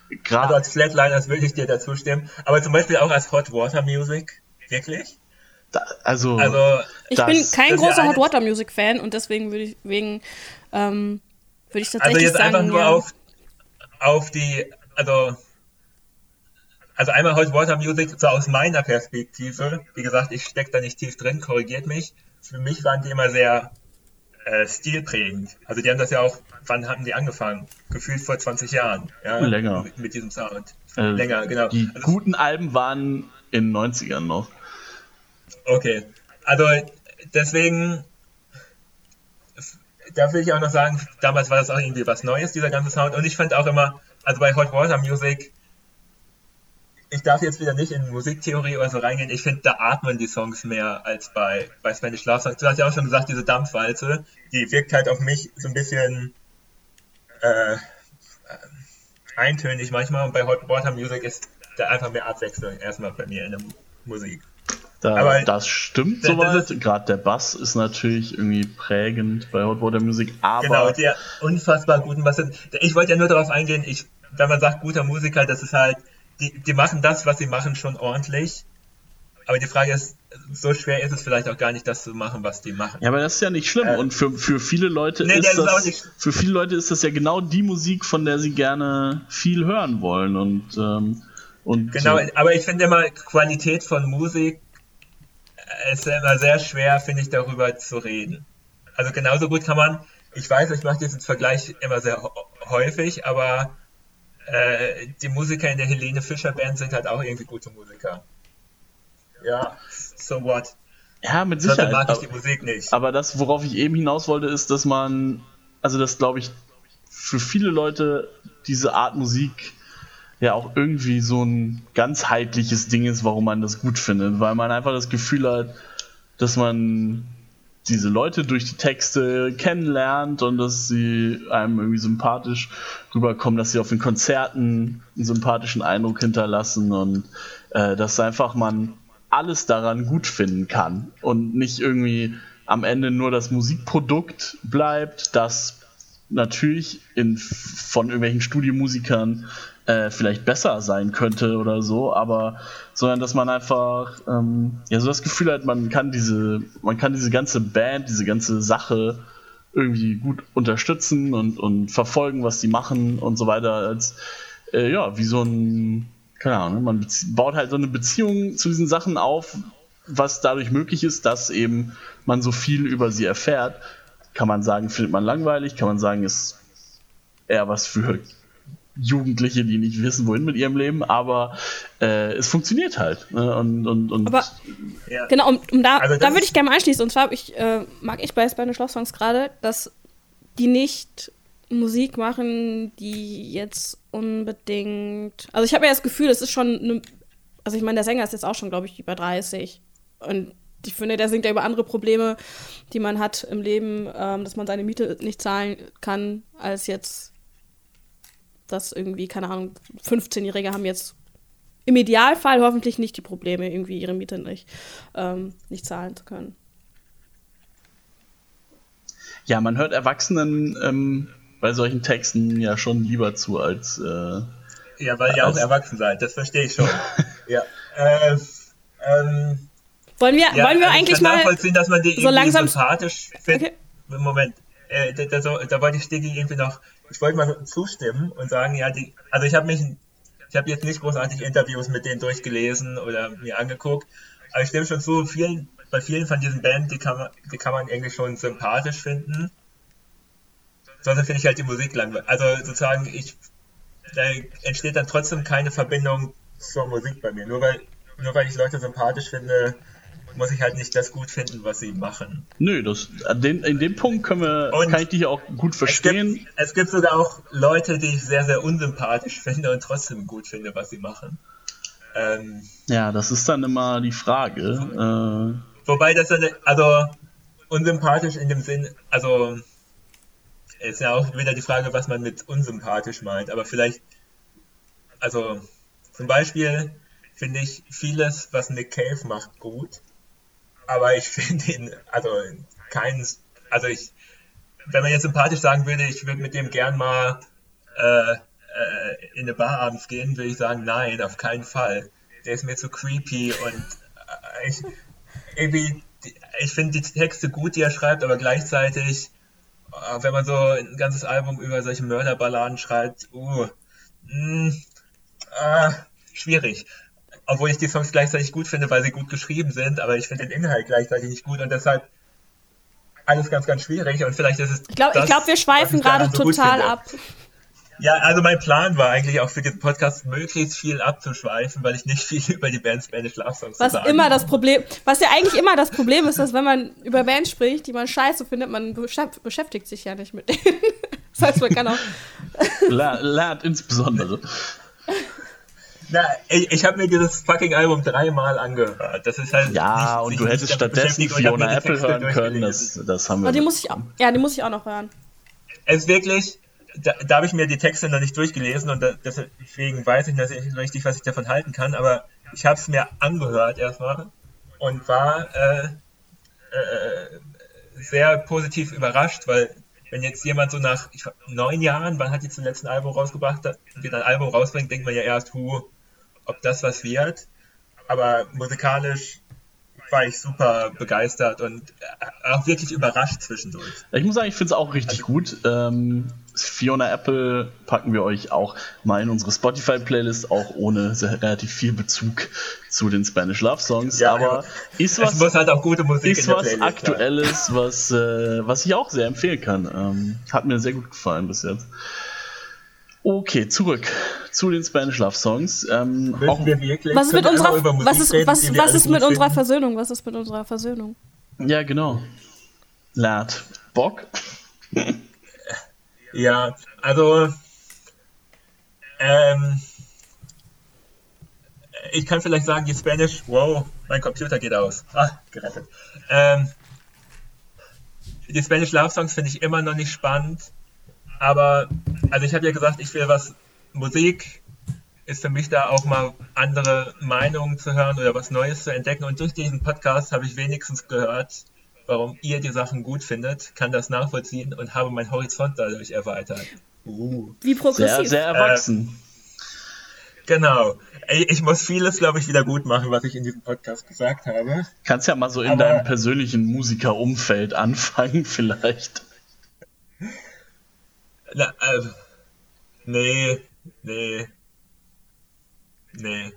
Also Gerade als Flatliners würde ich dir dazu stimmen. Aber zum Beispiel auch als Hot Water Music. Wirklich? da, also, Also, Ich Das- bin kein großer Hot Water Music Fan und deswegen würde ich wegen ähm, würde ich also tatsächlich jetzt sagen, einfach nur ja, auf, auf die, also, also einmal Hot Water Music, so aus meiner Perspektive. Wie gesagt, ich stecke da nicht tief drin, korrigiert mich. Für mich waren die immer sehr äh, stilprägend. Also die haben das ja auch, wann haben die angefangen? Gefühlt vor 20 Jahren. Ja? Länger. Mit, mit diesem Sound. äh, Länger, genau. Die Also- guten Alben waren in den 90ern noch. Okay. Also deswegen, da will ich auch noch sagen, damals war das auch irgendwie was Neues, dieser ganze Sound. Und ich fand auch immer, also bei Hot Water Music, ich darf jetzt wieder nicht in Musiktheorie oder so reingehen, ich finde, da atmen die Songs mehr als bei, bei Spanish Love Songs. Du hast ja auch schon gesagt, diese Dampfwalze, die wirkt halt auf mich so ein bisschen äh, eintönig manchmal. Und bei Hot Water Music ist da einfach mehr Abwechslung erstmal bei mir in der Mu- Musik. Da, Aber- das stimmt Das- soweit. Gerade der Bass ist natürlich irgendwie prägend bei Hot Water Music, aber Genau, der unfassbar guten Bassist. Ich wollte ja nur darauf eingehen, ich, wenn man sagt guter Musiker, das ist halt, die, die machen das, was sie machen, schon ordentlich. Aber die Frage ist, so schwer ist es vielleicht auch gar nicht, das zu machen, was die machen. Ja, aber das ist ja nicht schlimm. Äh, und für, für viele Leute nee, ist das ist für viele Leute ist das ja genau die Musik, von der sie gerne viel hören wollen. Und, ähm, und Genau, äh, aber ich finde immer, Qualität von Musik äh, ist immer sehr schwer, finde ich, darüber zu reden. Also genauso gut kann man, ich weiß, ich mache diesen Vergleich immer sehr häufig, aber äh, die Musiker in der Helene Fischer Band sind halt auch irgendwie gute Musiker. Ja, so what? ja, mit Sicherheit. mag ich die Musik nicht. Aber das, worauf ich eben hinaus wollte, ist, dass man, also das glaube ich, für viele Leute diese Art Musik ja auch irgendwie so ein ganzheitliches Ding ist, warum man das gut findet, weil man einfach das Gefühl hat, dass man diese Leute durch die Texte kennenlernt und dass sie einem irgendwie sympathisch rüberkommen, dass sie auf den Konzerten einen sympathischen Eindruck hinterlassen und äh, dass einfach man alles daran gut finden kann und nicht irgendwie am Ende nur das Musikprodukt bleibt, das natürlich in, von irgendwelchen Studiomusikern äh, vielleicht besser sein könnte oder so, aber sondern dass man einfach ähm, ja so das Gefühl hat, man kann diese, man kann diese ganze Band, diese ganze Sache irgendwie gut unterstützen und, und verfolgen, was die machen und so weiter, als äh, ja, wie so ein, keine Ahnung, man baut halt so eine Beziehung zu diesen Sachen auf, was dadurch möglich ist, dass eben man so viel über sie erfährt. Kann man sagen, findet man langweilig, kann man sagen, ist eher was für Jugendliche, die nicht wissen, wohin mit ihrem Leben, aber äh, es funktioniert halt. Ne? Und, und, und Aber Ja. Genau, um, um da, Also da würde ich gerne mal anschließen. Und zwar ich, äh, mag ich bei Spanish Love Songs gerade, dass die nicht Musik machen, die jetzt unbedingt. Also ich habe ja das Gefühl, das ist schon. Ne, also ich meine, der Sänger ist jetzt auch schon, glaube ich, über 30. Und ich finde, der singt ja über andere Probleme, die man hat im Leben, ähm, dass man seine Miete nicht zahlen kann, als jetzt dass irgendwie, keine Ahnung, 15-Jährige haben jetzt im Idealfall hoffentlich nicht die Probleme, irgendwie ihre Miete nicht, ähm, nicht zahlen zu können. Ja, man hört Erwachsenen ähm, bei solchen Texten ja schon lieber zu als. Äh, ja, weil ihr auch erwachsen seid, das verstehe ich schon. ja. Äh, ähm, wollen wir, ja, wollen wir also eigentlich mal dass man die so langsam sympathisch findet? Okay. Moment, äh, da, da, da, wollte ich Stiggy irgendwie noch, ich wollte mal zustimmen und sagen, ja, die, also ich habe mich, ich habe jetzt nicht großartig Interviews mit denen durchgelesen oder mir angeguckt, aber ich stimme schon zu, vielen, bei vielen von diesen Bands, die kann man, die kann man irgendwie schon sympathisch finden. Sonst finde ich halt die Musik langweilig. Also sozusagen, ich, da entsteht dann trotzdem keine Verbindung zur Musik bei mir. Nur weil, nur weil ich Leute sympathisch finde, muss ich halt nicht das gut finden, was sie machen. Nö, das, den, in dem Punkt können wir, und kann ich dich auch gut verstehen. Es gibt, es gibt sogar auch Leute, die ich sehr, sehr unsympathisch finde und trotzdem gut finde, was sie machen. Ähm, ja, das ist dann immer die Frage. Äh, wobei das dann, also unsympathisch in dem Sinn, also ist ja auch wieder die Frage, was man mit unsympathisch meint, aber vielleicht, also zum Beispiel finde ich vieles, was Nick Cave macht, gut aber ich finde ihn, also keinen, also ich, wenn man jetzt sympathisch sagen würde, ich würde mit dem gern mal äh, äh, in eine Bar abends gehen, würde ich sagen, nein, auf keinen Fall. Der ist mir zu creepy und äh, ich, irgendwie, ich finde die Texte gut, die er schreibt, aber gleichzeitig, äh, wenn man so ein ganzes Album über solche Mörderballaden schreibt, uh, mh, mm, äh, schwierig obwohl ich die Songs gleichzeitig gut finde, weil sie gut geschrieben sind, aber ich finde den Inhalt gleichzeitig nicht gut und deshalb alles ganz, ganz schwierig und vielleicht ist es. Ich glaube, glaub, wir schweifen gerade so total ab. Ja, also mein Plan war eigentlich auch für den Podcast möglichst viel abzuschweifen, weil ich nicht viel über die Band Spanish Love Songs was sagen immer das Problem, was ja eigentlich immer das Problem ist, dass wenn man über Bands spricht, die man scheiße findet, man beschäftigt sich ja nicht mit denen. Das heißt, man kann auch. Lernt insbesondere. Na, ich, ich habe mir dieses fucking Album dreimal angehört. Das ist halt. Ja, und du hättest stattdessen Fiona Apple hören können. Das, das haben wir. die muss ich auch, ja, die muss ich auch noch hören. Es ist wirklich. Da, da habe ich mir die Texte noch nicht durchgelesen und da, deswegen weiß ich nicht richtig, was ich davon halten kann. Aber ich habe es mir angehört erstmal und war äh, äh, sehr positiv überrascht, weil wenn jetzt jemand so nach ich, neun Jahren, wann hat die zum letzten Album rausgebracht, wieder ein Album rausbringt, denkt man ja erst, hu, ob das was wird. Aber musikalisch war ich super begeistert und äh, auch wirklich überrascht zwischendurch. Ich muss sagen, ich finde es auch richtig also, gut. Ähm, Fiona Apple packen wir euch auch mal in unsere Spotify-Playlist, auch ohne sehr, relativ viel Bezug zu den Spanish Love Songs. Ja, aber ist was, muss halt auch gute Musik ist was Aktuelles, was, äh, was ich auch sehr empfehlen kann. Ähm, hat mir sehr gut gefallen bis jetzt. Okay, zurück zu den Spanish Love Songs. Ähm, was ist mit unserer, was ist, was, was ist mit unserer Versöhnung? Was ist mit unserer Versöhnung? Ja, genau. Lad. Bock? ja, also ähm, ich kann vielleicht sagen, die Spanish, wow, mein Computer geht aus. Ah, gerettet. Ähm, die Spanish Love Songs finde ich immer noch nicht spannend aber, also ich habe ja gesagt, ich will was, Musik ist für mich da auch mal andere Meinungen zu hören oder was Neues zu entdecken. Und durch diesen Podcast habe ich wenigstens gehört, warum ihr die Sachen gut findet, kann das nachvollziehen und habe meinen Horizont dadurch erweitert. Uh, Wie progressiv. Sehr, sehr erwachsen. Äh, genau. Ich muss vieles, glaube ich, wieder gut machen, was ich in diesem Podcast gesagt habe. Kannst ja mal so in Aber, deinem persönlichen Musikerumfeld anfangen, vielleicht. Na, äh, nee, nee. Nee.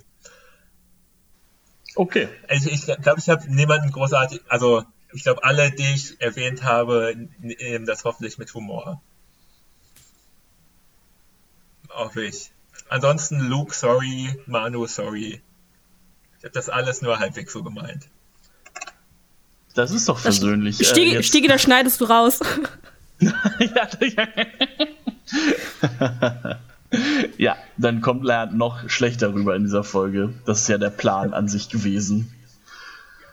Okay. Ich glaube, ich, glaub, ich habe niemanden großartig, also ich glaube, alle, die ich erwähnt habe, nehmen das hoffentlich mit Humor. Hoffe ich. Ansonsten Luke, sorry, Manu, sorry. Ich habe das alles nur halbwegs so gemeint. Das ist doch versöhnlich. Stiege, äh, Stiege da schneidest du raus. ja, dann kommt Lernt noch schlechter rüber in dieser Folge. Das ist ja der Plan an sich gewesen.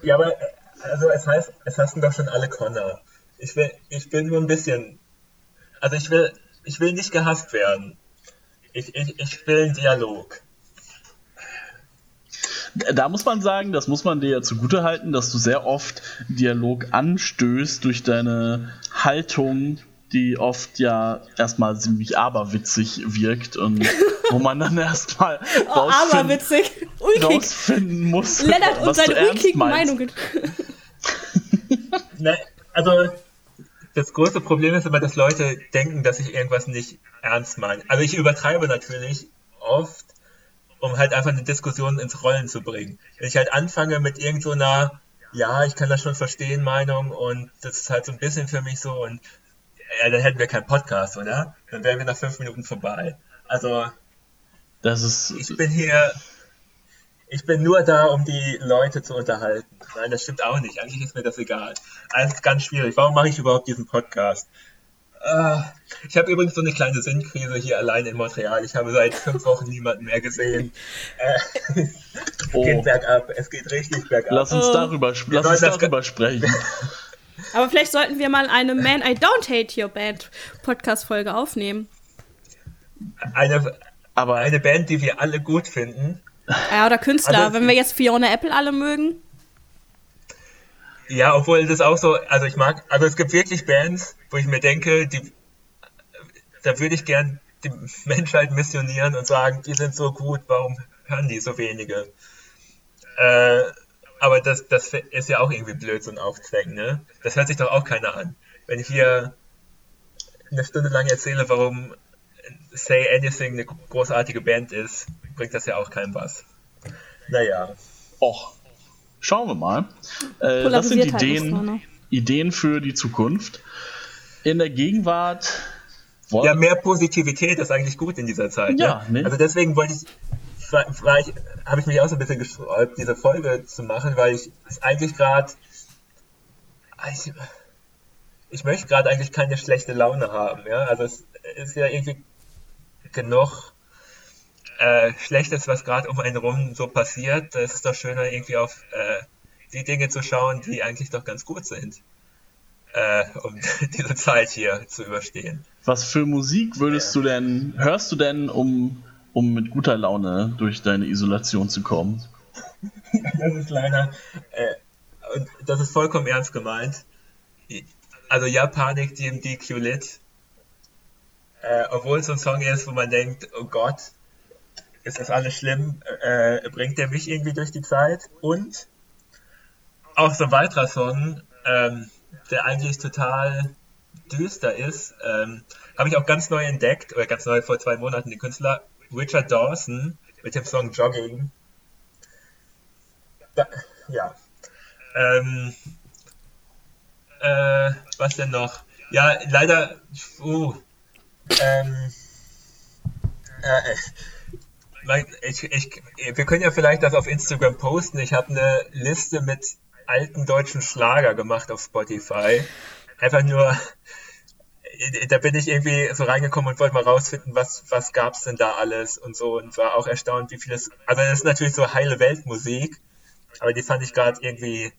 Ja, aber also es heißt, es hassen doch schon alle Connor. Ich will, ich will nur ein bisschen. Also ich will, ich will nicht gehasst werden. Ich, ich, ich will einen Dialog. Da muss man sagen, das muss man dir ja zugute halten, dass du sehr oft Dialog anstößt durch deine Haltung, die oft ja erstmal ziemlich aberwitzig wirkt und wo man dann erstmal oh, rausfinden, rausfinden muss, Lennart und seine ulkigen Meinungen. ne, also das große Problem ist immer, dass Leute denken, dass ich irgendwas nicht ernst meine. Also ich übertreibe natürlich oft, um halt einfach eine Diskussion ins Rollen zu bringen. Wenn ich halt anfange mit irgendeiner, so ja, ich kann das schon verstehen, Meinung und das ist halt so ein bisschen für mich so und ja, dann hätten wir keinen Podcast, oder? Dann wären wir nach fünf Minuten vorbei. Also, das ist. Ich bin hier. Ich bin nur da, um die Leute zu unterhalten. Nein, das stimmt auch nicht. Eigentlich ist mir das egal. Alles ganz schwierig. Warum mache ich überhaupt diesen Podcast? Uh, ich habe übrigens so eine kleine Sinnkrise hier allein in Montreal. Ich habe seit fünf Wochen niemanden mehr gesehen. Uh, es oh. geht bergab. Es geht richtig bergab. Lass uns darüber, lass uns darüber sprechen. Aber vielleicht sollten wir mal eine Man I Don't Hate Your Band Podcast-Folge aufnehmen. Eine, aber eine Band, die wir alle gut finden. Ja, oder Künstler. Also, Wenn wir jetzt Fiona Apple alle mögen. Ja, obwohl das auch so, also ich mag, also es gibt wirklich Bands, wo ich mir denke, die, da würde ich gern die Menschheit missionieren und sagen, die sind so gut, warum hören die so wenige? Äh, aber das, das ist ja auch irgendwie blöd, so ein Aufzwecken, ne? Das hört sich doch auch keiner an. Wenn ich hier eine Stunde lang erzähle, warum Say Anything eine großartige Band ist, bringt das ja auch keinem was. Naja. Och, schauen wir mal. Äh, das sind halt Ideen, Ideen für die Zukunft. In der Gegenwart. Ja, mehr Positivität ist eigentlich gut in dieser Zeit. Ja, ne? Also deswegen wollte ich ich, habe ich mich auch so ein bisschen gesträubt, diese Folge zu machen, weil ich es eigentlich gerade, ich, ich möchte gerade eigentlich keine schlechte Laune haben, ja, also es ist ja irgendwie genug äh, Schlechtes, was gerade um einen rum so passiert, es ist doch schöner irgendwie auf äh, die Dinge zu schauen, die eigentlich doch ganz gut sind. Äh, um diese Zeit hier zu überstehen. Was für Musik würdest ja. du denn, hörst du denn, um um mit guter Laune durch deine Isolation zu kommen. das ist leider, äh, und das ist vollkommen ernst gemeint. Also ja, Panik, DMD, Q-Lit. Äh, obwohl es so ein Song ist, wo man denkt, oh Gott, ist das alles schlimm, äh, bringt der mich irgendwie durch die Zeit. Und auch so ein weiterer Song, ähm, der eigentlich total düster ist, ähm, habe ich auch ganz neu entdeckt, oder ganz neu vor zwei Monaten, den Künstler Richard Dawson mit dem Song Jogging. Da, ja. Ähm, äh, was denn noch? Ja, leider. Uh, ähm, äh, ich, ich, wir können ja vielleicht das auf Instagram posten. Ich habe eine Liste mit alten deutschen Schlager gemacht auf Spotify. Einfach nur da bin ich irgendwie so reingekommen und wollte mal rausfinden, was, was gab's denn da alles und so und war auch erstaunt, wie vieles, also das ist natürlich so heile Weltmusik, aber die fand ich gerade irgendwie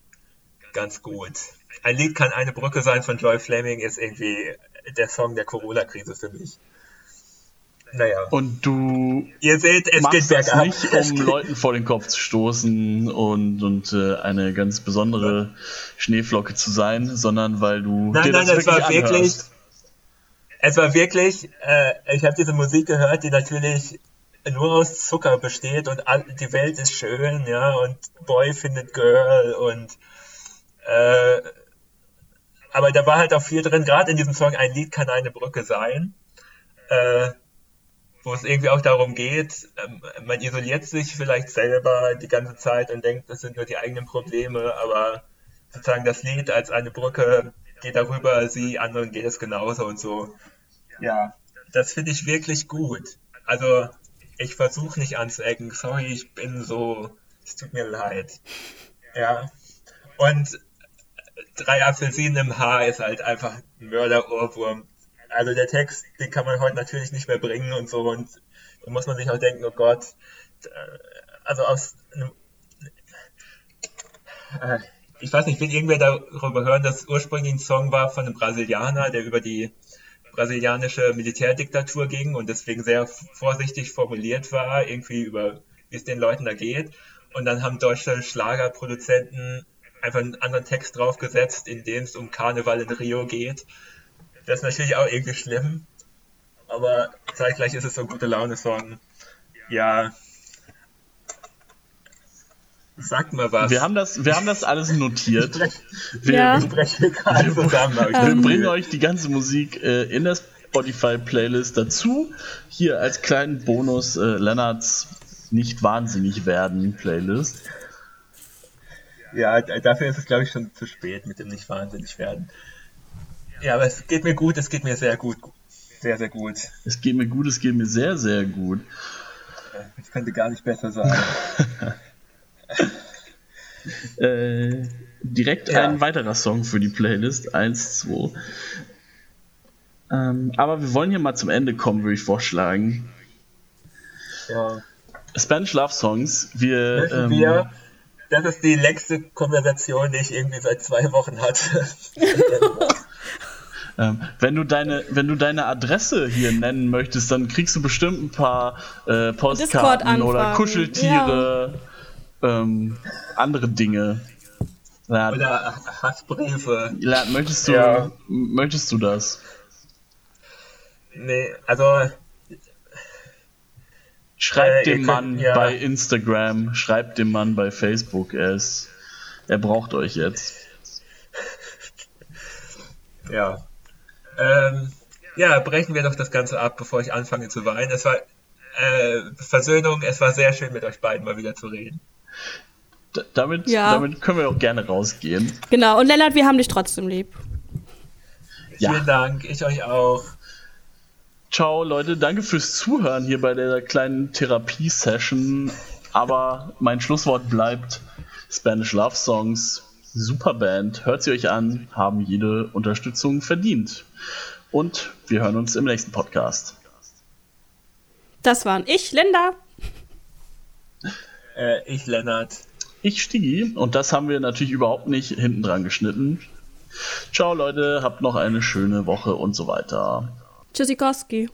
ganz gut. Ein Lied kann eine Brücke sein von Joy Fleming, ist irgendwie der Song der Corona-Krise für mich. Naja. Und du Ihr seht, es machst geht das nicht, um Leuten vor den Kopf zu stoßen und, und äh, eine ganz besondere Schneeflocke zu sein, sondern weil du nein, dir nein, das wirklich war anhörst. wirklich es war wirklich, äh, ich habe diese Musik gehört, die natürlich nur aus Zucker besteht und die Welt ist schön, ja, und Boy findet Girl und äh, aber da war halt auch viel drin, gerade in diesem Song, ein Lied kann eine Brücke sein, äh, wo es irgendwie auch darum geht, äh, man isoliert sich vielleicht selber die ganze Zeit und denkt, das sind nur die eigenen Probleme, aber sozusagen das Lied als eine Brücke geht darüber, sie, anderen geht es genauso und so. Ja, das finde ich wirklich gut. Also, ich versuche nicht anzuecken. Sorry, ich bin so, es tut mir leid. Ja. Und drei Apfelsinen im Haar ist halt einfach ein Mörderohrwurm. Also der Text, den kann man heute natürlich nicht mehr bringen und so und da muss man sich auch denken, oh Gott, also aus einem, äh, ich weiß nicht, will irgendwer darüber hören, dass ursprünglich ein Song war von einem Brasilianer, der über die brasilianische Militärdiktatur ging und deswegen sehr vorsichtig formuliert war, irgendwie über wie es den Leuten da geht. Und dann haben deutsche Schlagerproduzenten einfach einen anderen Text draufgesetzt, in dem es um Karneval in Rio geht. Das ist natürlich auch irgendwie schlimm. Aber zeitgleich ist es so ein gute Laune-Song. Ja. Sag mal was. Wir haben das, wir haben das alles notiert. Wir, Ja. Ich breche gerade zusammen. wir Ähm. bringen euch die ganze Musik äh, in der Spotify-Playlist dazu. Hier als kleinen Bonus äh, Lennarts nicht wahnsinnig werden Playlist. Ja, dafür ist es, glaube ich, schon zu spät mit dem nicht wahnsinnig werden. Ja, aber es geht mir gut, es geht mir sehr gut. Sehr, sehr gut. Es geht mir gut, es geht mir sehr, sehr gut. Ich könnte gar nicht besser sagen. Äh, direkt Ja. ein weiterer Song für die Playlist. Eins, zwei. Ähm, aber wir wollen hier mal zum Ende kommen, würde ich vorschlagen. Ja. Spanish Love Songs. Wir, ähm, wir, das ist die längste Konversation, die ich irgendwie seit zwei Wochen hatte. ähm, wenn du deine, wenn du deine Adresse hier nennen möchtest, dann kriegst du bestimmt ein paar äh, Postkarten oder. Kuscheltiere, ähm, andere Dinge. Ja, Oder Hassbriefe. ja, möchtest du, Ja. möchtest du das? Nee, also Schreibt Äh, dem könnt- Mann ja. bei Instagram, schreibt dem Mann bei Facebook, er ist, er braucht euch jetzt. Ja. Ähm, ja, brechen wir doch das Ganze ab, bevor ich anfange zu weinen. Es war äh, Versöhnung, es war sehr schön mit euch beiden mal wieder zu reden. D damit, Ja. damit können wir auch gerne rausgehen. Genau, und Lennart, wir haben dich trotzdem lieb. Ja. Vielen Dank, ich euch auch. Ciao, Leute, danke fürs Zuhören hier bei der kleinen Therapie-Session. Aber mein Schlusswort bleibt Spanish Love Songs. Super Band, hört sie euch an, haben jede Unterstützung verdient. Und wir hören uns im nächsten Podcast. Das waren ich, Linda. Äh, ich, Lennart. Ich Stigi und das haben wir natürlich überhaupt nicht hinten dran geschnitten. Ciao Leute, habt noch eine schöne Woche und so weiter. Tschüssikowski.